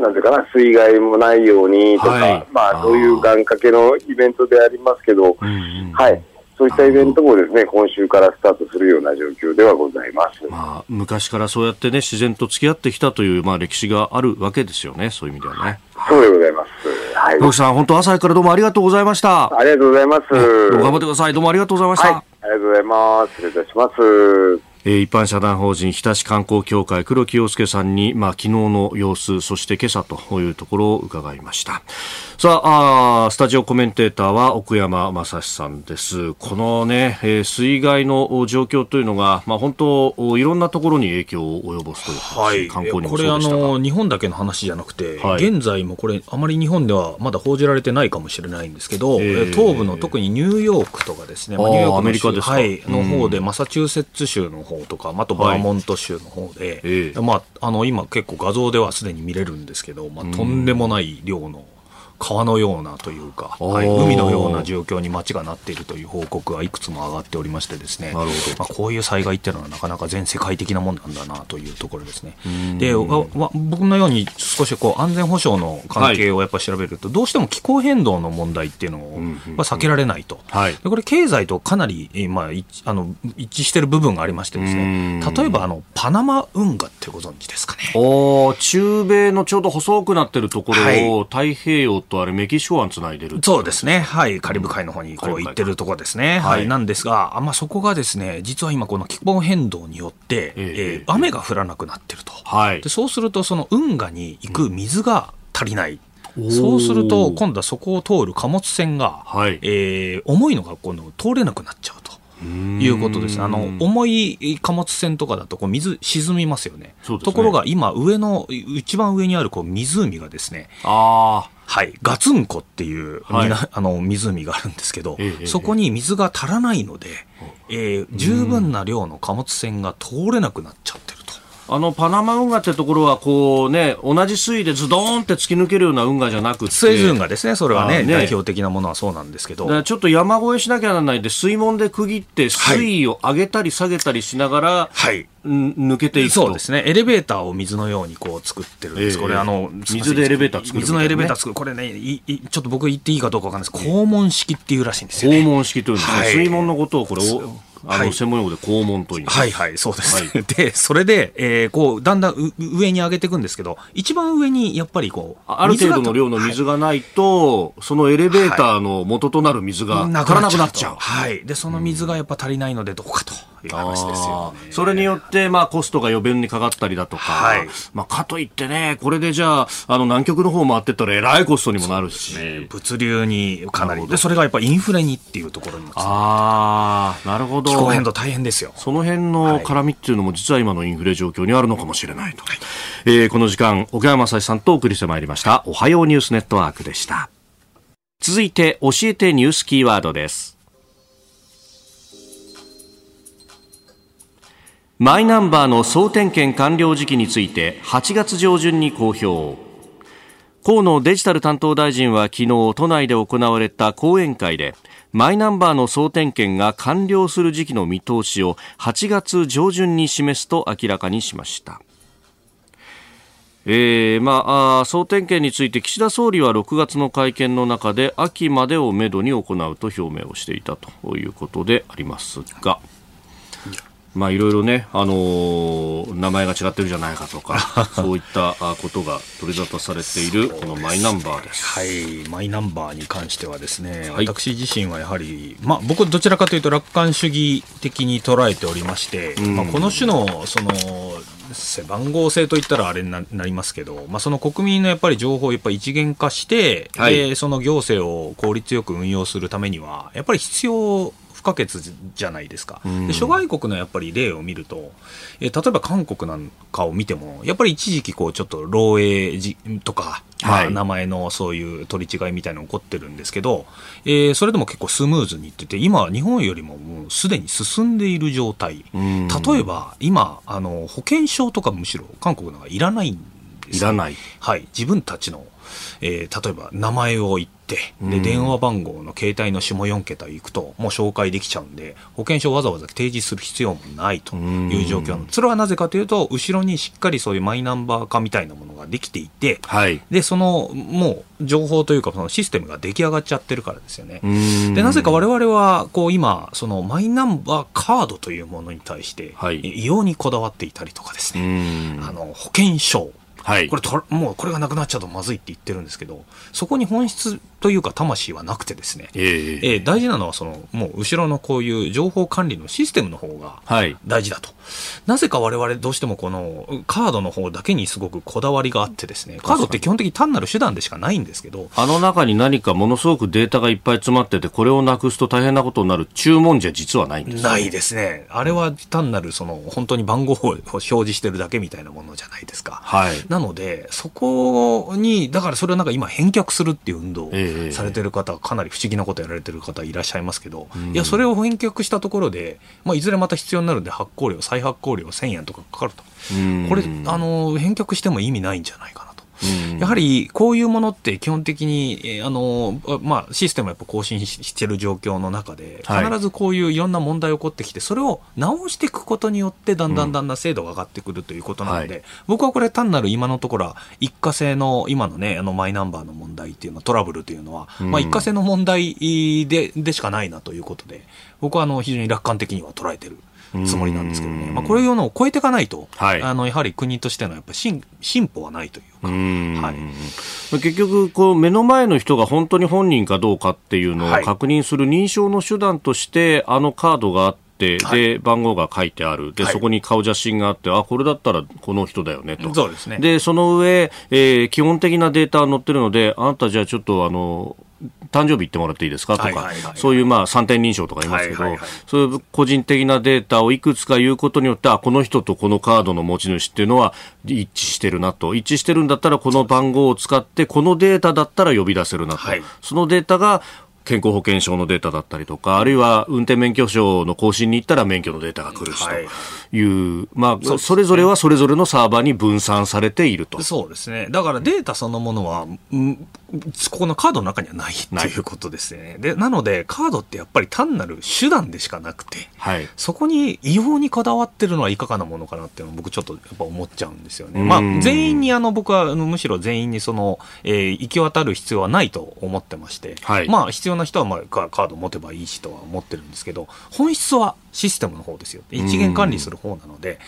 なんていうかな、水害もないようにとか、はい、まあ、そういう願掛けのイベントでありますけど、うんうん、はい。そういったイベントもですね、今週からスタートするような状況ではございます。まあ、昔からそうやってね、自然と付き合ってきたという、まあ、歴史があるわけですよね、そういう意味ではね。そうでございます。はい。野木さん、本当朝からどうもありがとうございました。ありがとうございます。頑張ってください。どうもありがとうございました。はい、ありがとうございます。失礼いたします。え一般社団法人日立観光協会黒木陽介さんに、まあ、昨日の様子そして今朝というところを伺いました。さああスタジオコメンテーターは奥山正史さんです。このね、えー、水害の状況というのが、まあ、本当いろんなところに影響を及ぼすというはい、観光にもこれあの日本だけの話じゃなくて、はい、現在もこれあまり日本ではまだ報じられてないかもしれないんですけど、えー、東部の特にニューヨークとかですね、まあ、ニューヨークのアメリカですか、はい、の方で、マサチューセッツ州の方方とか、あとバーモント州の方で、はい。まあ、あの今結構画像ではすでに見れるんですけど、まあ、とんでもない量の川のようなというか、はい、海のような状況に街がなっているという報告がいくつも上がっておりましてですね、まあ、こういう災害っていうのはなかなか全世界的なもんなんだなというところですね。で僕のように少しこう安全保障の関係をやっぱ調べると、はい、どうしても気候変動の問題っていうのを、まあ、避けられないと、はい、でこれ経済とかなり、まあ、あの一致している部分がありましてですね。例えばあのパナマ運河ってご存知ですかね。お中米のちょうど細くなってるところを太平洋とあれメキシコ湾つないでるそうですね。はい。カリブ海の方にこう行ってるところですね。はい。なんですが、あまあ、そこがですね、実は今この気候変動によって、えー、えー、雨が降らなくなってると。はい。で、そうするとその運河に行く水が足りない。うん、そうすると、今度はそこを通る貨物船が、はい、えー、重いのが今度通れなくなっちゃうと。いうことです。あの重い貨物船とかだとこう水沈みますよね。ねところが今上の一番上にあるこう湖がですね。あはい、ガツンコっていう、はい、あの湖があるんですけど、ええ、そこに水が足らないので、えー、十分な量の貨物船が通れなくなっちゃってると。あのパナマ運河ってところはこう、ね、同じ水位でズドーンって突き抜けるような運河じゃなくて。スエズ運河ですね、それはね、ね。代表的なものはそうなんですけど。ちょっと山越えしなきゃならないで、水門で区切って、水位を上げたり下げたりしながら、はい、抜けていくそうですね、エレベーターを水のようにこう作ってるんです、えー、これあの、水でエレベーター作る、ね、水のエレベーター作る、これねいい、ちょっと僕言っていいかどうかわかんないです、肛門式っていうらしいんですよ、ね、肛門式というんですね、はい、水門のことをこれをあの、専門用語で肛門と言います。はいはい、そうです。はい、*laughs* で、それで、えー、こう、だんだん上に上げていくんですけど、一番上にやっぱりこう、ある程度の量の水がないと、はい、そのエレベーターの元となる水が足らなくなっちゃう。はい。で、その水がやっぱ足りないのでどうかと。いう話ですよ、ね、それによって、まあ、コストが余分にかかったりだとか、はい、まあ、かといってね、これでじゃあ、あの南極の方回ってったら、えらいコストにもなるし、ね、物流にかなりで、それがやっぱインフレにっていうところにもああ、なるほど。気候変動大変ですよ。その辺の絡みっていうのも、実は今のインフレ状況にあるのかもしれないと。はい、えー、この時間、岡山雅史さんとお送りしてまいりました、おはようニュースネットワークでした。続いて、教えてニュースキーワードです。マイナンバーの総点検完了時期について8月上旬に公表河野デジタル担当大臣は昨日都内で行われた講演会でマイナンバーの総点検が完了する時期の見通しを8月上旬に示すと明らかにしましたえーまあ、総点検について岸田総理は6月の会見の中で秋までをめどに行うと表明をしていたということでありますが。まあ、いろいろね、あのー、名前が違ってるじゃないかとか、*laughs* そういったことが取り沙汰されている、このマイナンバーです。はい、マイナンバーに関してはですね、はい、私自身はやはり、まあ、僕どちらかというと楽観主義的に捉えておりまして、うん、まあ、この種の、その、背番号制といったらあれになりますけど、まあ、その国民のやっぱり情報をやっぱ一元化して、はい、その行政を効率よく運用するためには、やっぱり必要可欠じゃないですか、で諸外国のやっぱり例を見ると、えー、例えば韓国なんかを見ても、やっぱり一時期こうちょっと漏洩とか、まあ、名前のそういう取り違いみたいなの起こってるんですけど、えー、それでも結構スムーズにいってて、今、日本よりももうすでに進んでいる状態、例えば今あの、保険証とかむしろ韓国のがいらないんです、いらない、はい、自分たちのえー、例えば名前を言って、で、電話番号の携帯の下4桁いくと、もう紹介できちゃうんで、保険証をわざわざ提示する必要もないという状況それはなぜかというと、後ろにしっかりそういうマイナンバー化みたいなものができていて、はい、で、その、もう、情報というか、そのシステムが出来上がっちゃってるからですよね。で、なぜか我々は、こう、今、そのマイナンバーカードというものに対して、はい、異様にこだわっていたりとかですね、あの、保険証、はい、これともうこれがなくなっちゃうとまずいって言ってるんですけどそこに本質というか魂はなくてですね、えー、えー、大事なのはそのもう後ろのこういう情報管理のシステムの方が大事だと、はい、なぜか我々どうしてもこのカードの方だけにすごくこだわりがあってですね。カードって基本的に単なる手段でしかないんですけどあの中に何かものすごくデータがいっぱい詰まっててこれをなくすと大変なことになる注文じゃ実はないんです、ね、ないですね。あれは単なるその本当に番号を表示してるだけみたいなものじゃないですか、はい、なのでそこにだからそれをなんか今返却するっていう運動をされてる方、かなり不思議なことやられてる方いらっしゃいますけど、いやそれを返却したところで、まあ、いずれまた必要になるんで発行料再発行料1000円とかかかると。これあの返却しても意味ないんじゃないかなやはりこういうものって基本的に、あのまあ、システムをやっぱ更新している状況の中で、必ずこういういろんな問題が起こってきて、それを直していくことによって、だんだんだんだん精度が上がってくるということなので、うんはい、僕はこれ、単なる今のところは、一過性の今のね、あのマイナンバーの問題っていうのは、トラブルというのは、うん、まあ、一過性の問題ででしかないなということで、僕はあの非常に楽観的には捉えてる。つもりなんですけどね、まあ、こういうのを超えていかないと、はい、あのやはり国としてのやっぱ進進歩はないというか、はい、結局こう、目の前の人が本当に本人かどうかっていうのを確認する認証の手段として、あのカードがあって、で、番号が書いてある。で、そこに顔写真があって、あ、これだったらこの人だよね、と。そうですね。で、その上、えー、基本的なデータ載ってるので、あなたじゃあちょっとあの、誕生日言ってもらっていいですか？とか、そういうまあ3点認証とか言いますけど、そういう個人的なデータをいくつか言うことによって、あ、この人とこのカードの持ち主っていうのは一致してるなと。一致してるんだったらこの番号を使って、このデータだったら呼び出せるなと。はい、そのデータが健康保険証のデータだったりとか、あるいは運転免許証の更新に行ったら免許のデータが来るしといい、まあ、それぞれはそれぞれのサーバーに分散されていると。そうですね。だからデータそのものは、ここのカードの中にはないということですね。で、なので、カードってやっぱり単なる手段でしかなくて、はい、そこに異様にこだわってるのはいかがなものかなっていうのを僕ちょっとやっぱ思っちゃうんですよね。まあ、全員にあの、僕はむしろ全員にその、えー、行き渡る必要はないと思ってまして、はい、まあ、必要な人はまあカード持てばいいしとは思ってるんですけど、本質はシステムの方ですよ。一元管理する方なので、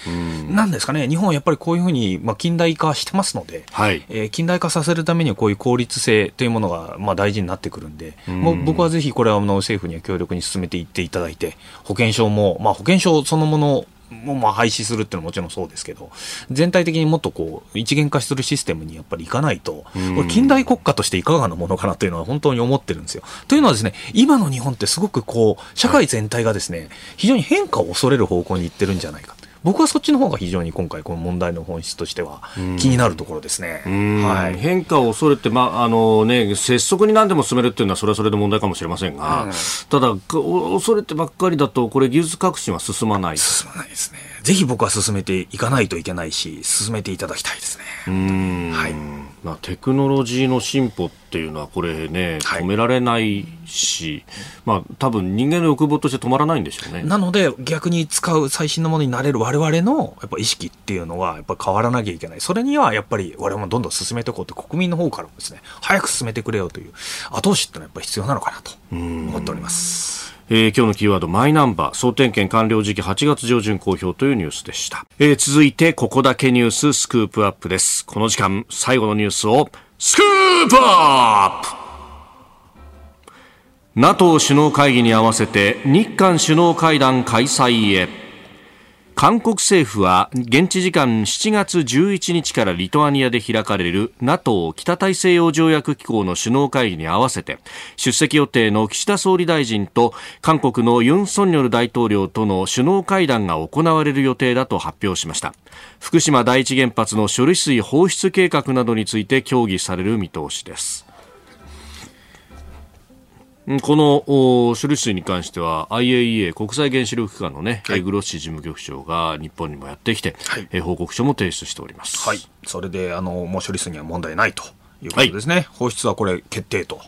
なんですかね、日本はやっぱりこういうふうに、まあ、近代化してますので、はい、えー、近代化させるためにはこういう効率性というものが、まあ、大事になってくるんで、うん、もう僕はぜひこれはあの政府には強力に進めていっていただいて、保険証も、まあ、保険証そのものもまあ廃止するっていうのはもちろんそうですけど、全体的にもっとこう、一元化するシステムにやっぱりいかないと、近代国家としていかがなものかなというのは本当に思ってるんですよ。というのはですね、今の日本ってすごくこう、社会全体がですね、非常に変化を恐れる方向に行ってるんじゃないか。僕はそっちの方が非常に今回、この問題の本質としては気になるところですね、はい、変化を恐れて、まああのね、拙速に何でも進めるっていうのは、それはそれで問題かもしれませんが、うん、ただ、恐れてばっかりだと、これ、技術革新は進まない。進まないですね。ぜひ僕は進めていかないといけないし、進めていただきたいですね。はいまあ、テクノロジーの進歩っていうのは、これね、止められないし、はい、まあ多分人間の欲望として止まらないんでしょうね。なので、逆に使う最新のものになれる我々のやっぱ意識っていうのは、やっぱ変わらなきゃいけない。それにはやっぱり我々もどんどん進めていこうって国民の方からもですね、早く進めてくれよという後押しってのはやっぱり必要なのかなと思っております。えー、今日のキーワードマイナンバー総点検完了時期8月上旬公表というニュースでした、えー、続いてここだけニューススクープアップです。この時間最後のニュースをスクープアップ! NATO 首脳会議に合わせて日韓首脳会談開催へ。韓国政府は現地時間7月11日からリトアニアで開かれる NATO 北大西洋条約機構の首脳会議に合わせて出席予定の岸田総理大臣と韓国のユン・ソンニョル大統領との首脳会談が行われる予定だと発表しました。福島第一原発の処理水放出計画などについて協議される見通しです。この処理水に関しては IAEA 国際原子力機関のね、はい、グロッシ事務局長が日本にもやってきて、はい、報告書も提出しております。はい、それであのもう処理水には問題ないということですね、はい、放出はこれ決定と、うん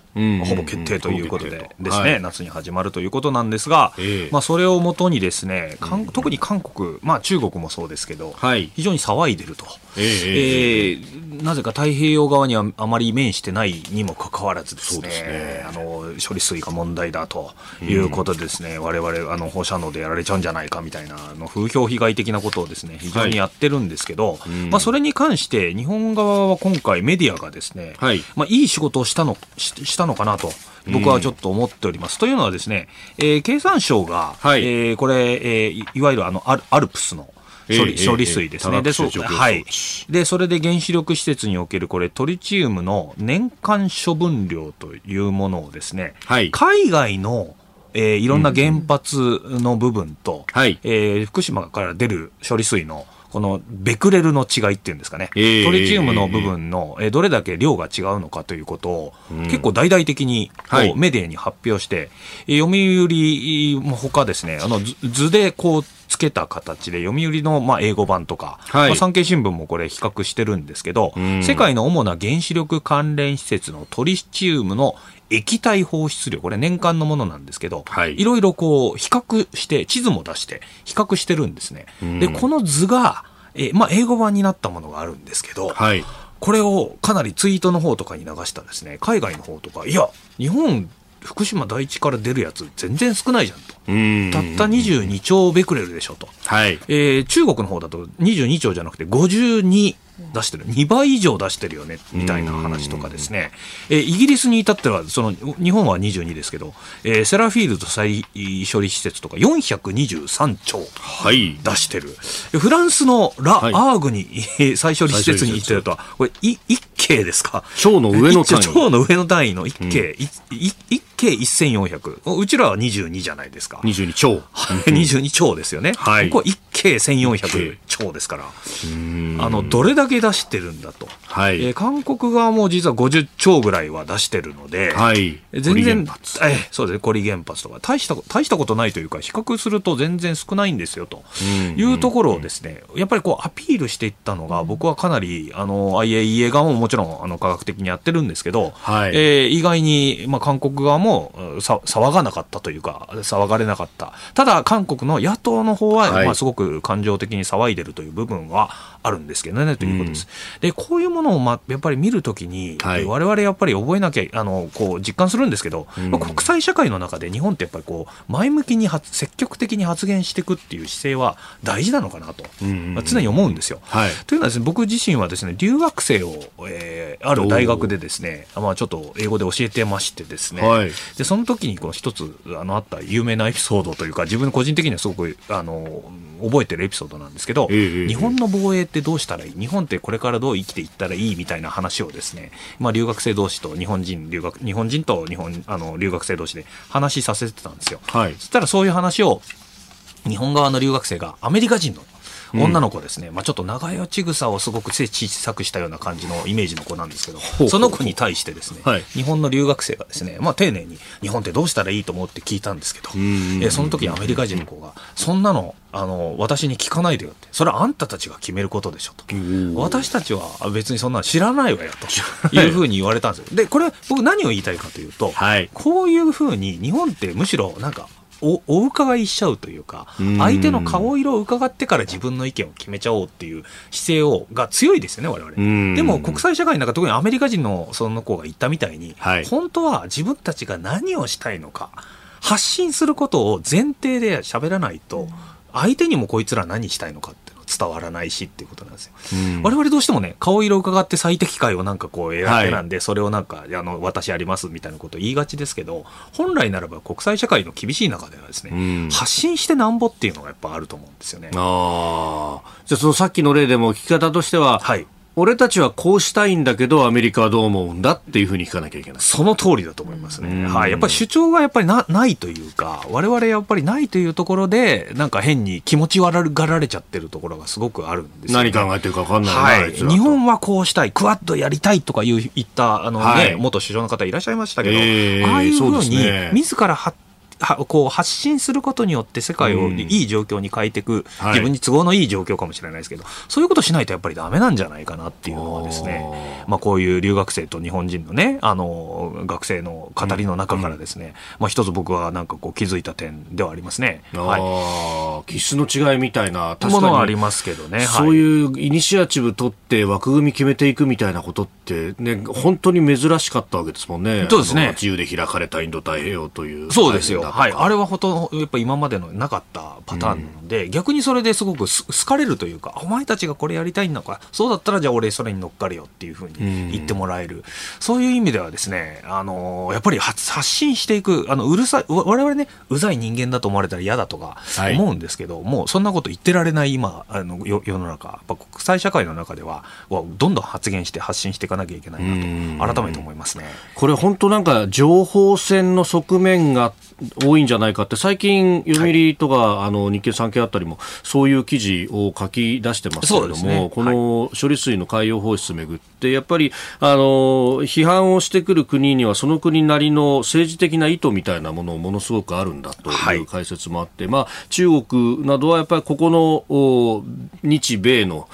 ほぼ決定ということでですね、はい、夏に始まるということなんですが、えー、まあ、それをもとにですね、特に韓国、まあ、中国もそうですけど、はい、非常に騒いでると、えー、えー、なぜか太平洋側にはあまり面してないにもかかわらずですね、すね。あの処理水が問題だということでですね、われわれ放射能でやられちゃうんじゃないかみたいなの風評被害的なことをですね非常にやってるんですけど、まあ、それに関して日本側は今回メディアがですね、はい。まあ、いい仕事をしたのししたのかなと。僕はちょっと思っております。うん、というのはですね、えー、経産省が、はい、えー、これ、えー、いわゆるあのアルプスの処理,、処理水ですね。で、そはい。で、それで原子力施設におけるこれトリチウムの年間処分量というものをですね、はい、海外のえー、いろんな原発の部分と、うんはい、えー、福島から出る処理水のこのベクレルの違いっていうんですかね、トリチウムの部分の、えどれだけ量が違うのかということを、結構大々的にメディアに発表して、読売もほかですね、あの図でこうつけた形で、読売のまあ英語版とか、はい、まあ、産経新聞もこれ比較してるんですけど、世界の主な原子力関連施設のトリチウムの液体放出量、これ年間のものなんですけど、はい、いろいろこう比較して、地図も出して比較してるんですね。で、この図が、えまあ、英語版になったものがあるんですけど、はい、これをかなりツイートの方とかに流したですね、海外の方とか、いや、日本、福島第一から出るやつ全然少ないじゃんと。たった22兆ベクレルでしょと。はい、えー、中国の方だと22兆じゃなくて52出してる、2倍以上出してるよねみたいな話とかですね、えー、イギリスに至っては、その日本は22ですけど、えー、セラフィールド再処理施設とか423兆出してる、はい、フランスのラ・はい、アーグに再処理施設に行ってるとは、これ、1京ですか、超の上の単位。超の上の単位の1京、うん、1京1400、うちらは22じゃないですか。22兆。22兆ですよね。はい、ここ1京1400兆ですから、あのどれだけ出してるんだと、はい。えー、韓国側も実は50兆ぐらいは出してるので、はい、全然、えそうですね、コリ原発とか大した、大したことないというか、比較すると全然少ないんですよと。いうところをですね、やっぱりこうアピールしていったのが、僕はかなり、あの IAEA 側ももちろんあの科学的にやってるんですけど、はい。えー、意外に、まあ、韓国側もさ騒がなかったというか、騒がれなかった。ただ、韓国の野党の方は、はい、まあ、すごく感情的に騒いでるるという部分はあるんですけどね、ということです。うん、で、こういうものを、ま、やっぱり見るときに、はい、我々やっぱり覚えなきゃ、あの、こう、実感するんですけど、うん、まあ、国際社会の中で日本ってやっぱりこう、前向きに積極的に発言していくっていう姿勢は大事なのかなと、まあ、常に思うんですよ。はい、というのはですね、僕自身はですね、留学生を、えー、ある大学でですね、まあ、ちょっと英語で教えてましてですね、はい、でその時にこの一つあのあった有名なエピソードというか、自分個人的にはすごくあの覚えてるエピソードなんですけど、えー、日本の防衛ってどうしたらいい？日本ってこれからどう生きていったらいい？みたいな話をですね、まあ、留学生同士と日本人留学日本人と日本あの留学生同士で話させてたんですよ。はい、そしたらそういう話を日本側の留学生がアメリカ人の女の子ですね、まあ、ちょっと長与千草をすごく小さくしたような感じのイメージの子なんですけど、その子に対してですね、はい、日本の留学生がですね、まあ、丁寧に日本ってどうしたらいいと思うって聞いたんですけど、えその時アメリカ人の子が、そんなのあの私に聞かないでよって、それはあんたたちが決めることでしょと、私たちは別にそんなの知らないわよと *laughs* いうふうに言われたんですよ。で、これ、僕、何を言いたいかというと、はい、こういうふうに日本ってむしろなんかおお伺いしちゃうというか、相手の顔色を伺ってから自分の意見を決めちゃおうっていう姿勢をが強いですよね、我々。でも国際社会の中、特にアメリカ人のその子が言ったみたいに、はい、本当は自分たちが何をしたいのか、発信することを前提で喋らないと、相手にもこいつら何したいのかって伝わらないしっていうことなんですよ。うん、我々どうしてもね、顔色を伺って最適解をなんかこう選んで、はい、それをなんか、あの、私やりますみたいなことを言いがちですけど、本来ならば国際社会の厳しい中ではですね、うん、発信してなんぼっていうのがやっぱあると思うんですよね。ああ。じゃあそのさっきの例でも聞き方としては、はい。俺たちはこうしたいんだけど、アメリカはどう思うんだっていうふうに聞かなきゃいけない。その通りだと思いますね。はい。やっぱり主張がやっぱりなないというか、我々やっぱりないというところで、なんか変に気持ち悪がられちゃってるところがすごくあるんですよ、ね、何考えてるか分かんない、はい、日本はこうしたい、クワッドやりたいとかいう言った、あのね、はい、元首相の方いらっしゃいましたけど、えー、ああいうふうに、自ら発はこう発信することによって世界をいい状況に変えていく、自分に都合のいい状況かもしれないですけど、そういうことしないとやっぱりダメなんじゃないかなっていうのはですね、まあ、こういう留学生と日本人のね、あの、学生の語りの中からですね、まあ、一つ僕はなんかこう気づいた点ではありますね。はい。気質の違いみたいな、確かに。ものはありますけどね。そういうイニシアチブ取って枠組み決めていくみたいなことってね、本当に珍しかったわけですもんね。そうですね。自由で開かれたインド太平洋という。そうですよ。はい、あれはほとやっぱ今までのなかったパターンなので、うん、逆にそれですごく好かれるというかお前たちがこれやりたいんだかそうだったらじゃあ俺それに乗っかるよっていうふうに言ってもらえる、うん、そういう意味ではですねあのやっぱり発信していくあのうるさい我々ねうざい人間だと思われたら嫌だとか思うんですけど、はい、もうそんなこと言ってられない今あの世の中やっぱ国際社会の中ではどんどん発言して発信していかなきゃいけないなと改めて思いますね。これ本当なんか情報戦の側面が多いんじゃないかって最近読売とか、はい、あの日経産経あたりもそういう記事を書き出してますけれども、ね、この処理水の海洋放出めぐってやっぱりあの批判をしてくる国にはその国なりの政治的な意図みたいなものものすごくあるんだという解説もあって、はい、まあ、中国などはやっぱりここの日米の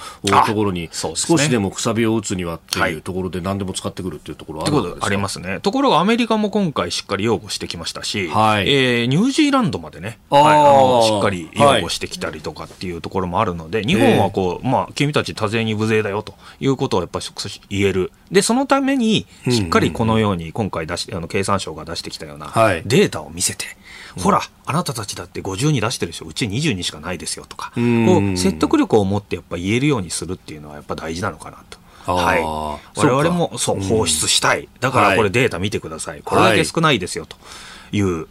ところに少しでもくさびを打つにはっていうところで何でも使ってくるっていうところはあるんですか、ありますね。ところがアメリカも今回しっかり擁護してきましたし、はいはい、えー、ニュージーランドまでね、はい、あのしっかり擁護してきたりとかっていうところもあるので、はい、日本はこう、まあ、君たち多勢に無勢だよということをやっぱり言える。で、そのために、しっかりこのように今回出し、あの経産省が出してきたようなデータを見せて、ほら、あなたたちだって50に出してるでしょ、うち20にしかないですよとか、こう説得力を持ってやっぱ言えるようにするっていうのはやっぱ大事なのかなと。はい、我々もそう放出したい、だからこれデータ見てください、これだけ少ないですよという、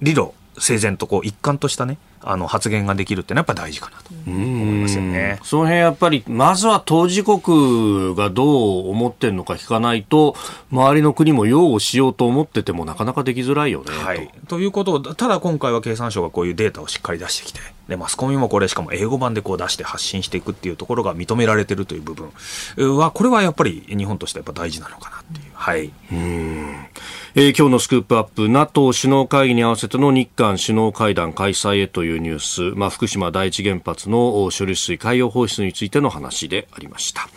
理路整然とこう一貫としたねあの発言ができるってのはやっぱ大事かなと思いますよね。その辺やっぱり、まずは当事国がどう思ってるのか聞かないと、周りの国も擁護しようと思っててもなかなかできづらいよね。はい、ということを、ただ今回は経産省がこういうデータをしっかり出してきて、でマスコミもこれしかも英語版でこう出して発信していくっていうところが認められてるという部分は、これはやっぱり日本としてやっぱ大事なのかなっていう。はい。うんえー、今日のスクープアップ NATO 首脳会議に合わせての日韓首脳会談開催へというニュース、まあ、福島第一原発の処理水海洋放出についての話でありました。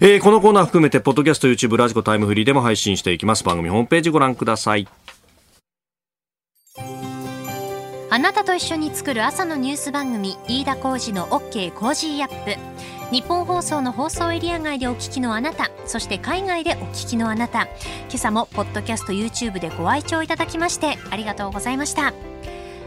えー、このコーナー含めて、ポッドキャスト、YouTube、ラジコタイムフリーでも配信していきます。番組ホームページご覧ください。あなたと一緒に作る朝のニュース番組飯田浩司の OK コージーアップニッポン放送の放送エリア外でお聞きのあなたそして海外でお聞きのあなた今朝もポッドキャスト YouTube でご愛聴いただきましてありがとうございました